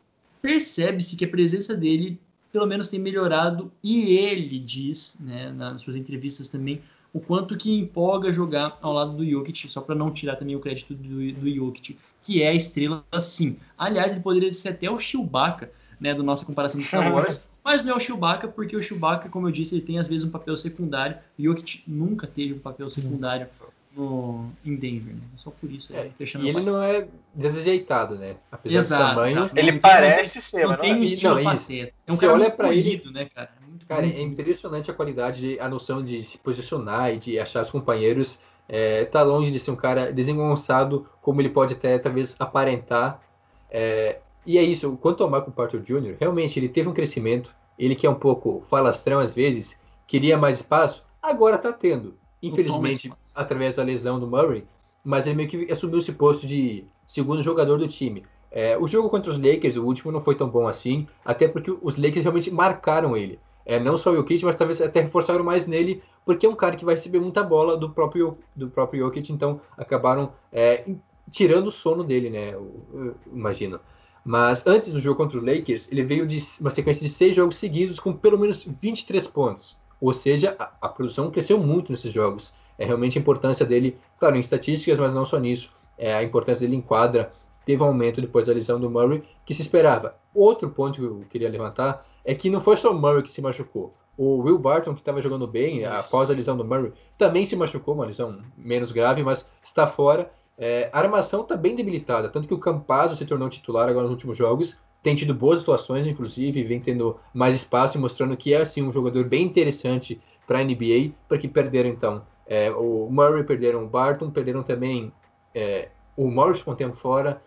percebe-se que a presença dele, pelo menos, tem melhorado. E ele diz, né, nas suas entrevistas também, o quanto que empolga jogar ao lado do Jokic, só para não tirar também o crédito do, do Jokic. que é a estrela sim. Aliás, ele poderia ser até o Chewbacca, né, do nossa comparação de Star Wars, mas não é o Chewbacca, porque o Chewbacca, como eu disse, ele tem às vezes um papel secundário, e o Jokic nunca teve um papel secundário no, em Denver, né? Só por isso, É, fechando E ele não é desajeitado, né? Apesar Exato, do tamanho. exato. Ele Não parece ser, não mas não tem é. um E- estilo não, pateta. É um Você cara olha muito pra ele- né, cara? Muito, Cara, muito é impressionante a qualidade, de, a noção de se posicionar e de achar os companheiros. É, tá longe de ser um cara desengonçado, como ele pode até talvez aparentar. É, e é isso, quanto ao Michael Porter Jr., realmente ele teve um crescimento. Ele que é um pouco falastrão às vezes, queria mais espaço, agora tá tendo. Infelizmente. Através da lesão do Murray, mas ele meio que assumiu esse posto de segundo jogador do time. É, o jogo contra os Lakers, o último, não foi tão bom assim, até porque os Lakers realmente marcaram ele. É, não só o Jokic, mas talvez até reforçaram mais nele, porque é um cara que vai receber muita bola do próprio, do próprio Jokic, então acabaram é, tirando o sono dele, né? Eu, eu imagino. Mas antes do jogo contra o Lakers, ele veio de uma sequência de seis jogos seguidos com pelo menos 23 pontos. Ou seja, a, a produção cresceu muito nesses jogos. É realmente a importância dele, claro, em estatísticas, mas não só nisso. É, a importância dele em quadra teve um aumento depois da lesão do Murray, que se esperava. Outro ponto que eu queria levantar é que não foi só o Murray que se machucou. O Will Barton, que estava jogando bem Isso. após a lesão do Murray, também se machucou, uma lesão menos grave, mas está fora. É, a armação está bem debilitada, tanto que o Campazzo se tornou titular agora nos últimos jogos, tem tido boas atuações, inclusive, vem tendo mais espaço e mostrando que é assim um jogador bem interessante para a NBA, porque perderam então é, o Murray, perderam o Barton, perderam também é, o Morris com o tempo fora.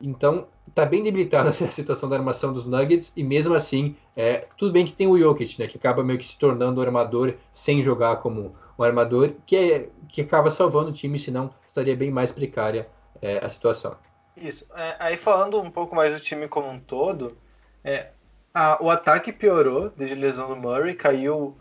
Então, tá bem debilitada essa situação da armação dos Nuggets, e mesmo assim, é, tudo bem que tem o Jokic, né, que acaba meio que se tornando um armador sem jogar como um armador, que, é, que acaba salvando o time, senão estaria bem mais precária é, a situação. Isso. É, aí falando um pouco mais do time como um todo, é, a- o ataque piorou desde a lesão do Murray, caiu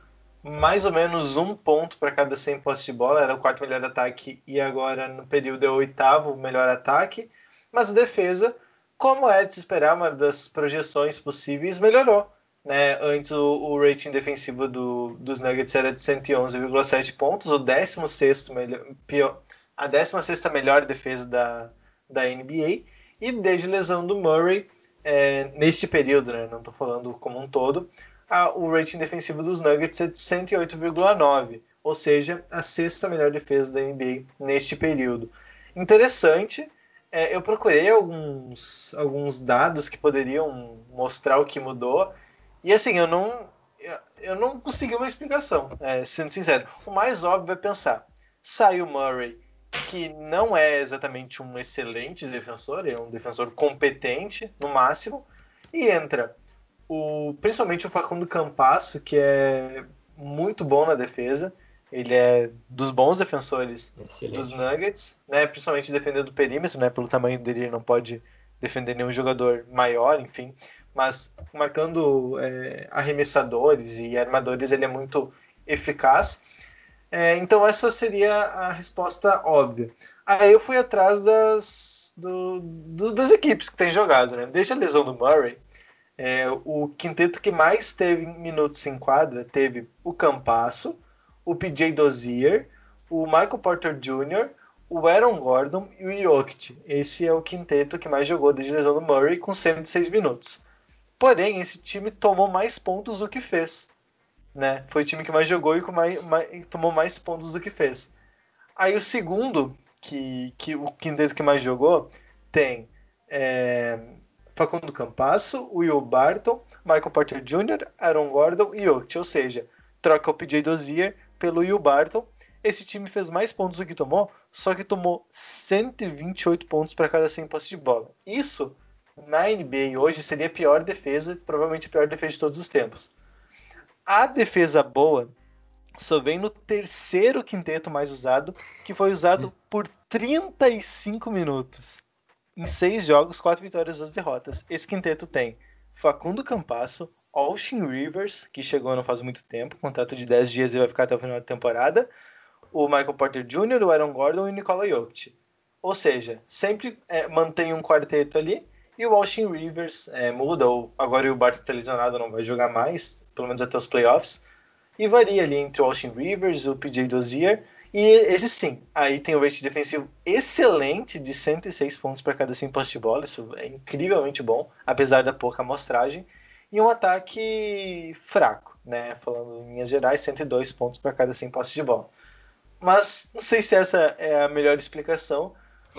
mais ou menos um ponto para cada 100 postes de bola, era o quarto melhor ataque e agora no período é o oitavo melhor ataque, mas a defesa, como é de se esperar, uma das projeções possíveis, melhorou. Né? Antes o, o rating defensivo do, dos Nuggets era de 111,7 pontos, o 16 melhor, pior, a 16 melhor defesa da, da NBA. E desde a lesão do Murray, é, neste período, né, não estou falando como um todo, a- o rating defensivo dos Nuggets é de 108,9, ou seja, a sexta melhor defesa da NBA neste período. Interessante, é, eu procurei alguns, alguns dados que poderiam mostrar o que mudou, e assim, eu não, eu, não consegui uma explicação, é, sendo sincero. O mais óbvio é pensar, sai o Murray, que não é exatamente um excelente defensor, é um defensor competente, no máximo, e entra o, principalmente o Facundo Campasso, que é muito bom na defesa, ele é dos bons defensores dos Excelente. Nuggets, né, principalmente defendendo o perímetro, né, pelo tamanho dele ele não pode defender nenhum jogador maior, enfim, mas marcando é, arremessadores e armadores ele é muito eficaz. É, então essa seria a resposta óbvia. Aí eu fui atrás das, do- dos- das equipes que têm jogado, né? Desde a lesão do Murray, é, o quinteto que mais teve minutos em quadra teve o Campasso, o PJ Dozier, o Michael Porter Jr., o Aaron Gordon e o Jokic. Esse é o quinteto que mais jogou desde a lesão do Murray com 106 minutos. Porém, esse time tomou mais pontos do que fez. Né? Foi o time que mais jogou e mais, mais- tomou mais pontos do que fez. Aí o segundo, que, que o quinteto que mais jogou, tem é, Facundo Campasso, Will Barton, Michael Porter Jr., Aaron Gordon e Jokic. Ou seja, troca o PJ Dozier pelo Will Barton. Esse time fez mais pontos do que tomou, só que tomou 128 pontos para cada 100 postes de bola. Isso, na NBA hoje, seria a pior defesa, provavelmente a pior defesa de todos os tempos. A defesa boa só vem no terceiro quinteto mais usado, que foi usado por 35 minutos. Em seis jogos, quatro vitórias e duas derrotas. Esse quinteto tem Facundo Campasso, Austin Rivers, que chegou não faz muito tempo, contrato de 10 dias e vai ficar até o final da temporada, o Michael Porter Jr., o Aaron Gordon e o Nikola Jokic. Ou seja, sempre é, mantém um quarteto ali e o Austin Rivers é, muda, ou agora o Bart está lesionado, não vai jogar mais, pelo menos até os playoffs, e varia ali entre o Austin Rivers, o PJ Dozier E esse sim, aí tem o rate defensivo excelente de 106 pontos para cada 100 postes de bola, isso é incrivelmente bom, apesar da pouca amostragem. E um ataque fraco, né? Falando em linhas gerais, 102 pontos para cada 100 postes de bola. Mas não sei se essa é a melhor explicação,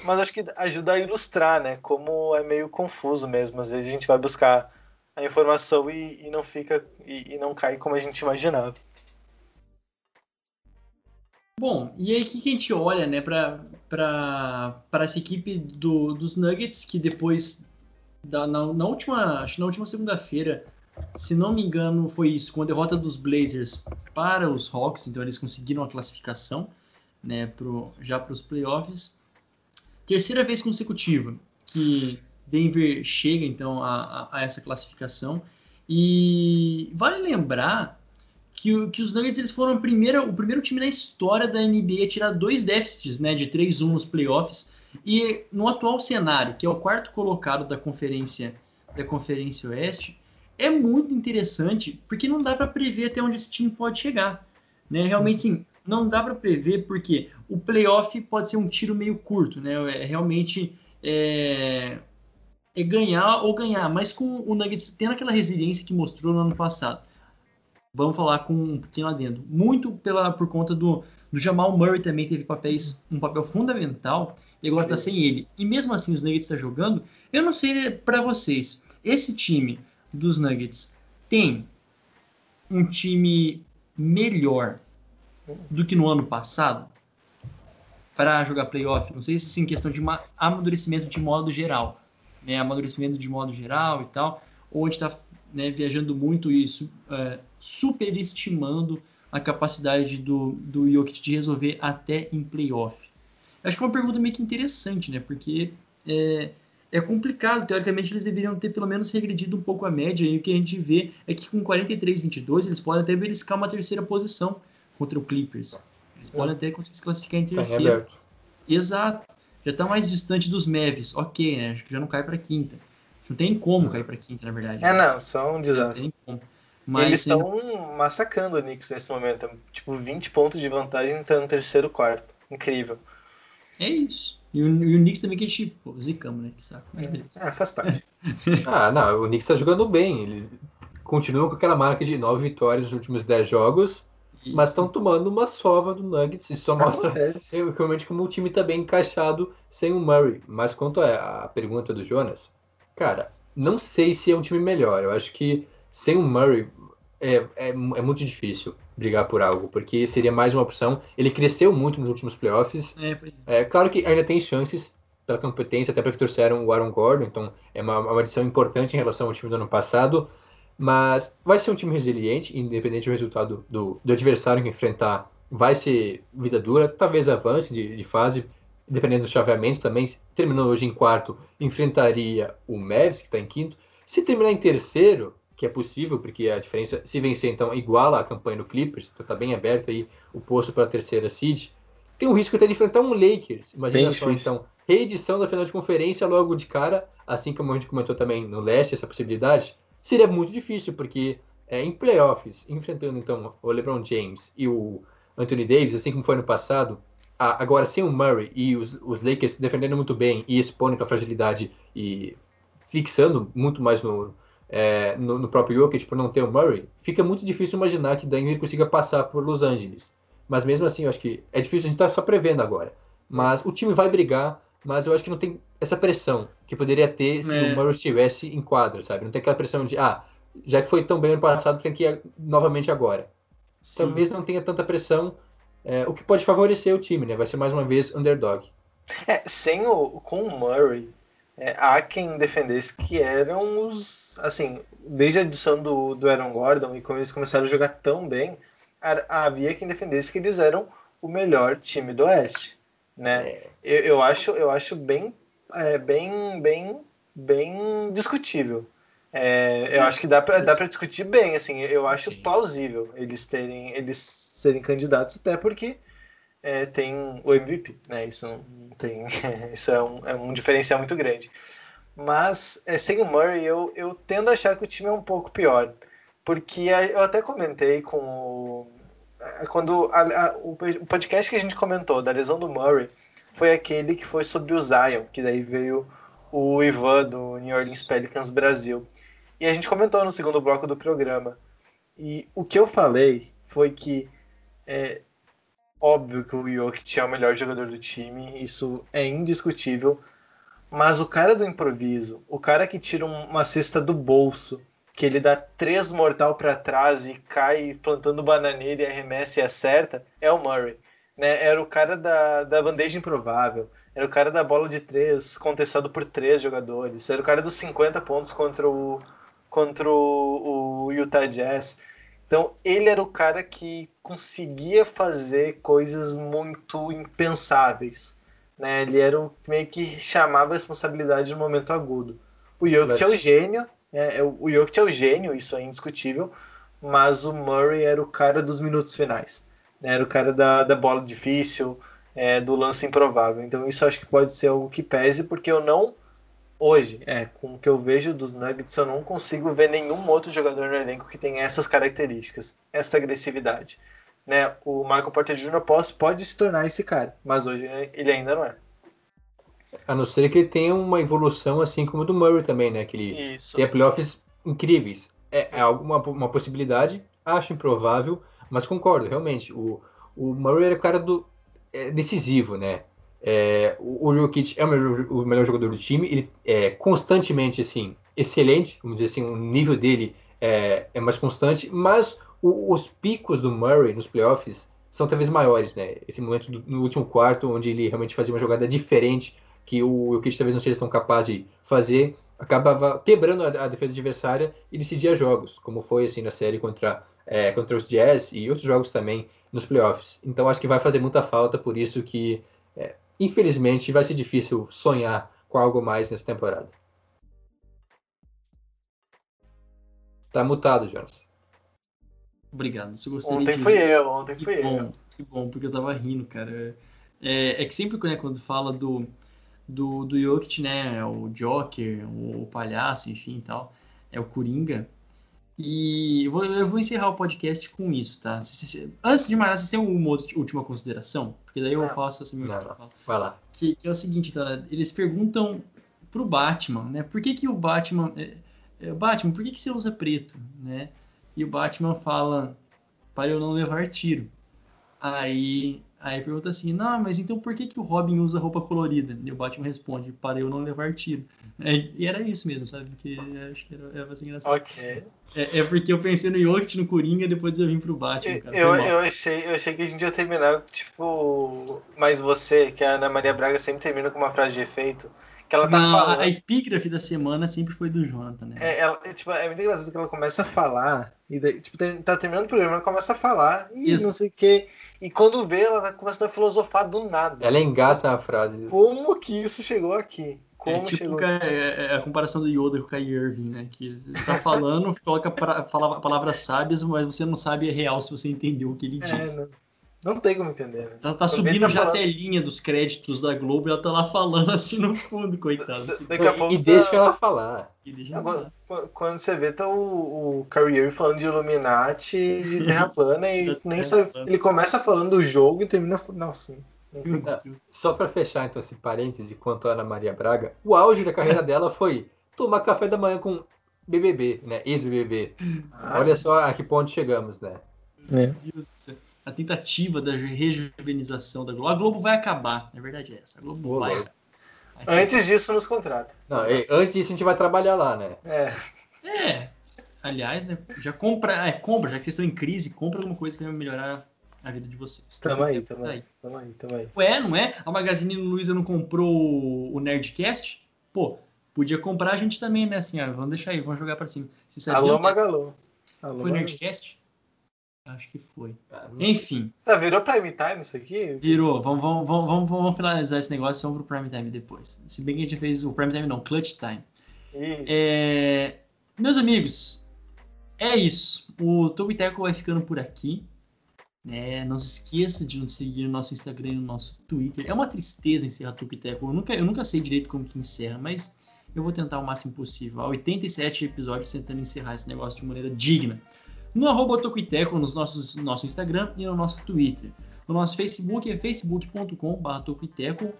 mas acho que ajuda a ilustrar, né? Como é meio confuso mesmo. Às vezes a gente vai buscar a informação e, e não fica e, e não cai como a gente imaginava. Bom, e aí que a gente olha, né, para essa equipe do, dos Nuggets, que depois, da, na, na última, acho que na última segunda-feira, se não me engano, foi isso, com a derrota dos Blazers para os Hawks, então eles conseguiram a classificação, né, pro, já para os playoffs. Terceira vez consecutiva que Denver chega, então, a, a, a essa classificação. E vale lembrar que, que os Nuggets eles foram primeira, o primeiro time na história da NBA a tirar dois déficits né, de 3-1 nos playoffs. E no atual cenário, que é o quarto colocado da conferência da Conferência Oeste, é muito interessante porque não dá para prever até onde esse time pode chegar. Né? Realmente, sim, não dá para prever porque o playoff pode ser um tiro meio curto, né? É, realmente é, é ganhar ou ganhar, mas com o Nuggets tendo aquela resiliência que mostrou no ano passado vamos falar com um pequeno adendo. Muito pela, por conta do, do Jamal Murray também teve papéis, um papel fundamental e agora está sem ele. E mesmo assim os Nuggets estão tá jogando. Eu não sei para vocês, esse time dos Nuggets tem um time melhor do que no ano passado para jogar playoff? Não sei se sim, questão de amadurecimento de modo geral, né? Amadurecimento de modo geral e tal, ou a gente está né, viajando muito isso, é, superestimando a capacidade do, do Jokic de resolver até em playoff? Acho que é uma pergunta meio que interessante, né? Porque é, é complicado. Teoricamente, eles deveriam ter pelo menos regredido um pouco a média. E o que a gente vê é que com 43-22, eles podem até beliscar uma terceira posição contra o Clippers. Eles podem até conseguir se classificar em tá terceiro. Exato. Já está mais distante dos Mavs. Ok, né? Acho que já não cai para quinta. Não tem como cair para quinta, na verdade. É, não, só um desastre. Mas, Eles estão massacrando o Knicks nesse momento. Tipo, 20 pontos de vantagem tá no terceiro quarto. Incrível. É isso. E o, e o Knicks também que a gente, pô, zicamos, né? Que saco. Mas. Ah, faz parte. ah, não, o Knicks tá jogando bem. Ele continua com aquela marca de 9 vitórias nos últimos 10 jogos. Isso. Mas estão tomando uma sova do Nuggets. Isso só mostra realmente como o time tá bem encaixado sem o Murray. Mas quanto à pergunta do Jonas, Cara, não sei se é um time melhor. Eu acho que sem o Murray é, é, é, muito difícil brigar por algo, porque seria mais uma opção. Ele cresceu muito nos últimos playoffs. É, é claro que ainda tem chances pela competência, até porque trouxeram o Aaron Gordon, então é uma, uma adição importante em relação ao time do ano passado. Mas vai ser um time resiliente, independente do resultado do, do adversário que enfrentar. Vai ser vida dura, talvez avance de, de fase, dependendo do chaveamento também, terminou hoje em quarto, enfrentaria o Mavs, que está em quinto. Se terminar em terceiro, que é possível, porque a diferença, se vencer, então, iguala a campanha do Clippers, então está bem aberto aí o posto para a terceira seed, tem o risco até de enfrentar um Lakers. Imagina só, então, reedição da final de conferência logo de cara, assim como a gente comentou também no leste, essa possibilidade, seria muito difícil, porque é, em playoffs, enfrentando então o LeBron James e o Anthony Davis, assim como foi no passado, agora sem o Murray e os, os Lakers defendendo muito bem e expondo a fragilidade e fixando muito mais no, é, no, no, próprio Jokic por não ter o Murray, fica muito difícil imaginar que Denver consiga passar por Los Angeles. Mas mesmo assim, eu acho que é difícil a gente estar tá só prevendo agora. Mas o time vai brigar, mas eu acho que não tem essa pressão que poderia ter se é. o Murray estivesse em quadro, sabe? Não tem aquela pressão de, ah, já que foi tão bem ano passado, tem que ir novamente agora. Sim. Talvez não tenha tanta pressão é, o que pode favorecer o time, né? Vai ser mais uma vez underdog. É, sem o, com o Murray, é, há quem defendesse que eram os. Assim, desde a edição do, do Aaron Gordon e quando eles começaram a jogar tão bem, havia quem defendesse que eles eram o melhor time do Oeste. Né? É. Eu, eu, acho, eu acho bem, é, bem, bem, bem discutível. É, eu acho que dá pra, dá pra discutir bem, assim, eu acho Sim. plausível eles terem, eles serem candidatos, até porque é, tem o MVP, né? Isso não tem, isso é um, é um diferencial muito grande. Mas é, sem o Murray, eu, eu tendo a achar que o time é um pouco pior, porque eu até comentei com o, quando a, a, o podcast que a gente comentou da lesão do Murray foi aquele que foi sobre o Zion, que daí veio o Ivan do New Orleans Pelicans Brasil. E a gente comentou no segundo bloco do programa. E o que eu falei foi que é óbvio que o Jokic é o melhor jogador do time, isso é indiscutível. Mas o cara do improviso, o cara que tira uma cesta do bolso, que ele dá três mortal para trás e cai plantando bananeira e arremessa e acerta, é o Murray. Né? Era o cara da, da bandeja improvável, era o cara da bola de três contestado por três jogadores, era o cara dos 50 pontos contra o, contra o, o Utah Jazz. Então ele era o cara que conseguia fazer coisas muito impensáveis. Né? Ele era o meio que chamava a responsabilidade no momento agudo. O Jokic é o gênio, é, é, o Jokic é o gênio, isso é indiscutível, mas o Murray era o cara dos minutos finais. Né? Era o cara da, da bola difícil, é, do lance improvável. Então isso acho que pode ser algo que pese, porque eu não hoje, é, com o que eu vejo dos Nuggets, eu não consigo ver nenhum outro jogador no elenco que tenha essas características, essa agressividade né, o Michael Porter Jr. pode, pode se tornar esse cara, mas hoje ele ainda não é. A não ser que ele tenha uma evolução assim como o do Murray também, né? Que ele Isso. tenha playoffs incríveis. É, é alguma uma possibilidade, acho improvável, mas concordo, realmente. O, o Murray era o cara do é, decisivo, né? É, o, o Jokic é o melhor, o melhor, jogador do time, ele é constantemente assim, excelente, vamos dizer assim, o nível dele é, é mais constante, mas o, os picos do Murray nos playoffs são talvez maiores, né? Esse momento do, no último quarto, onde ele realmente fazia uma jogada diferente que o Jokic talvez não seja tão capaz de fazer, acabava quebrando a, a, defesa adversária e decidia jogos, como foi assim na série contra, é, contra os Jazz e outros jogos também nos playoffs. Então acho que vai fazer muita falta, por isso que é, infelizmente vai ser difícil sonhar com algo mais nessa temporada. Tá mutado, Jonas. Obrigado. Se gostaria ontem de... fui eu, ontem que fui bom, eu. Que bom, porque eu tava rindo, cara. É, é que sempre né, quando fala do, do, do Jokic, né, é o Joker, o, o palhaço, enfim e tal, é o Coringa. E eu vou, eu vou, encerrar o podcast com isso, tá? Antes de mais nada, vocês têm uma última consideração? Porque daí eu não, faço essa minha Vai lá. Que, que, é o seguinte, tá? eles perguntam pro Batman, né? Por que, que o Batman. É, é, Batman, por que, que você usa preto, né? E o Batman fala para eu não levar tiro. Aí, aí pergunta assim, não, mas então por que, que o Robin usa roupa colorida? E o Batman responde, para eu não levar tiro. É, e era isso mesmo, sabe? Porque acho que era, era assim engraçado. Ok. É, é, porque eu pensei no Jokic, no Coringa, depois eu vim pro Batman, cara. Eu, eu, achei, eu achei que a gente ia terminar, tipo, mas você, que a Ana Maria Braga sempre termina com uma frase de efeito. Que ela tá Não, falando. A epígrafe da semana sempre foi do Jonathan, né? É, ela, é, tipo, é muito engraçado que ela começa a falar, e daí, tipo, tá terminando o programa, ela começa a falar, e Isso. não sei o quê. E quando vê, ela começa a filosofar do nada. Ela engata a frase. Como que isso chegou aqui? Como é, tipo chegou? É, é a comparação do Yoda com o Kyrie Irving, né? Que você tá falando, coloca pra, fala, palavras sábias, mas você não sabe é real se você entendeu o que ele é, disse. Não. Não tem como entender. Né? Ela tá subindo tá já falando... a telinha dos créditos da Globo e ela tá lá falando assim no fundo, coitado. Daqui a pouco e tá... deixa ela falar. Deixa Agora, quando você vê, tá o, o Carrier falando de Illuminati de Terra plana e nem sabe. Ele começa falando do jogo e termina. Nossa. Só para fechar, então, esse parêntese quanto a Ana Maria Braga, o auge da carreira dela foi tomar café da manhã com BBB, né? Ex-BBB. Ah. Olha só a que ponto chegamos, né? É a tentativa da rejuvenização da Globo. A Globo vai acabar, na verdade é essa. A Globo Boa, vai. vai antes disso, nos contrata. Não, antes disso, a gente vai trabalhar lá, né? É. É. Aliás, né, já compra, é, compra, já que vocês estão em crise, compra alguma coisa que vai melhorar a vida de vocês. Tamo aí, tamo aí, tamo aí, tamo aí. Ué, não é? A Magazine Luiza não comprou o Nerdcast? Pô, podia comprar a gente também, né? Assim, ó, vamos deixar aí, vamos jogar pra cima. Alô, Magalô. Alô, Foi Nerdcast? Acho que foi. Ah, Enfim. Tá, virou Prime Time isso aqui? Virou. Vamos, vamos, vamos, vamos, finalizar esse negócio e vamos pro Prime Time depois. Se bem que a gente fez o Prime Time, não, Clutch Time. Isso. É... Meus amigos, é isso. O Tobiteco vai ficando por aqui. É, não se esqueça de nos seguir no nosso Instagram e no nosso Twitter. É uma tristeza encerrar o Tubiteco. Eu nunca, eu nunca sei direito como que encerra, mas eu vou tentar o máximo possível. Há 87 episódios tentando encerrar esse negócio de maneira digna. No arroba Tocuiteco, nos nossos, no nosso Instagram e no nosso Twitter. O nosso Facebook é facebook.com.br Tocuiteco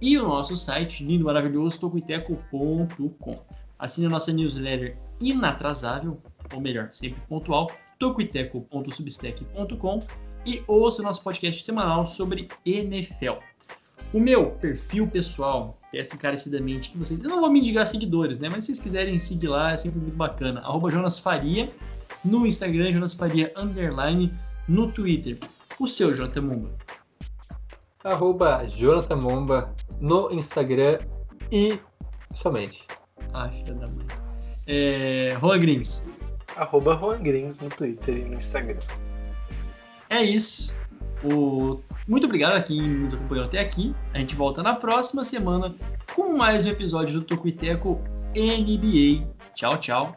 e o nosso site, lindo, maravilhoso, tocuiteco.com. Assine a nossa newsletter inatrasável, ou melhor, sempre pontual, tocuiteco.substack.com e ouça o nosso podcast semanal sobre NFL. O meu perfil pessoal, peço encarecidamente que vocês. Eu não vou me indicar seguidores, né? Mas se vocês quiserem seguir lá, é sempre muito bacana. Arroba Jonas Faria no Instagram, Jonas Faria Underline, no Twitter. O seu, Jonathan Mumba. Arroba Jonathan Momba no Instagram e somente. Ah, filha da mãe. É, Juan Grins. Arroba Juan Grins no Twitter e no Instagram. É isso. O... Muito obrigado a quem nos acompanhou até aqui. A gente volta na próxima semana com mais um episódio do Tocuiteco NBA. Tchau, tchau.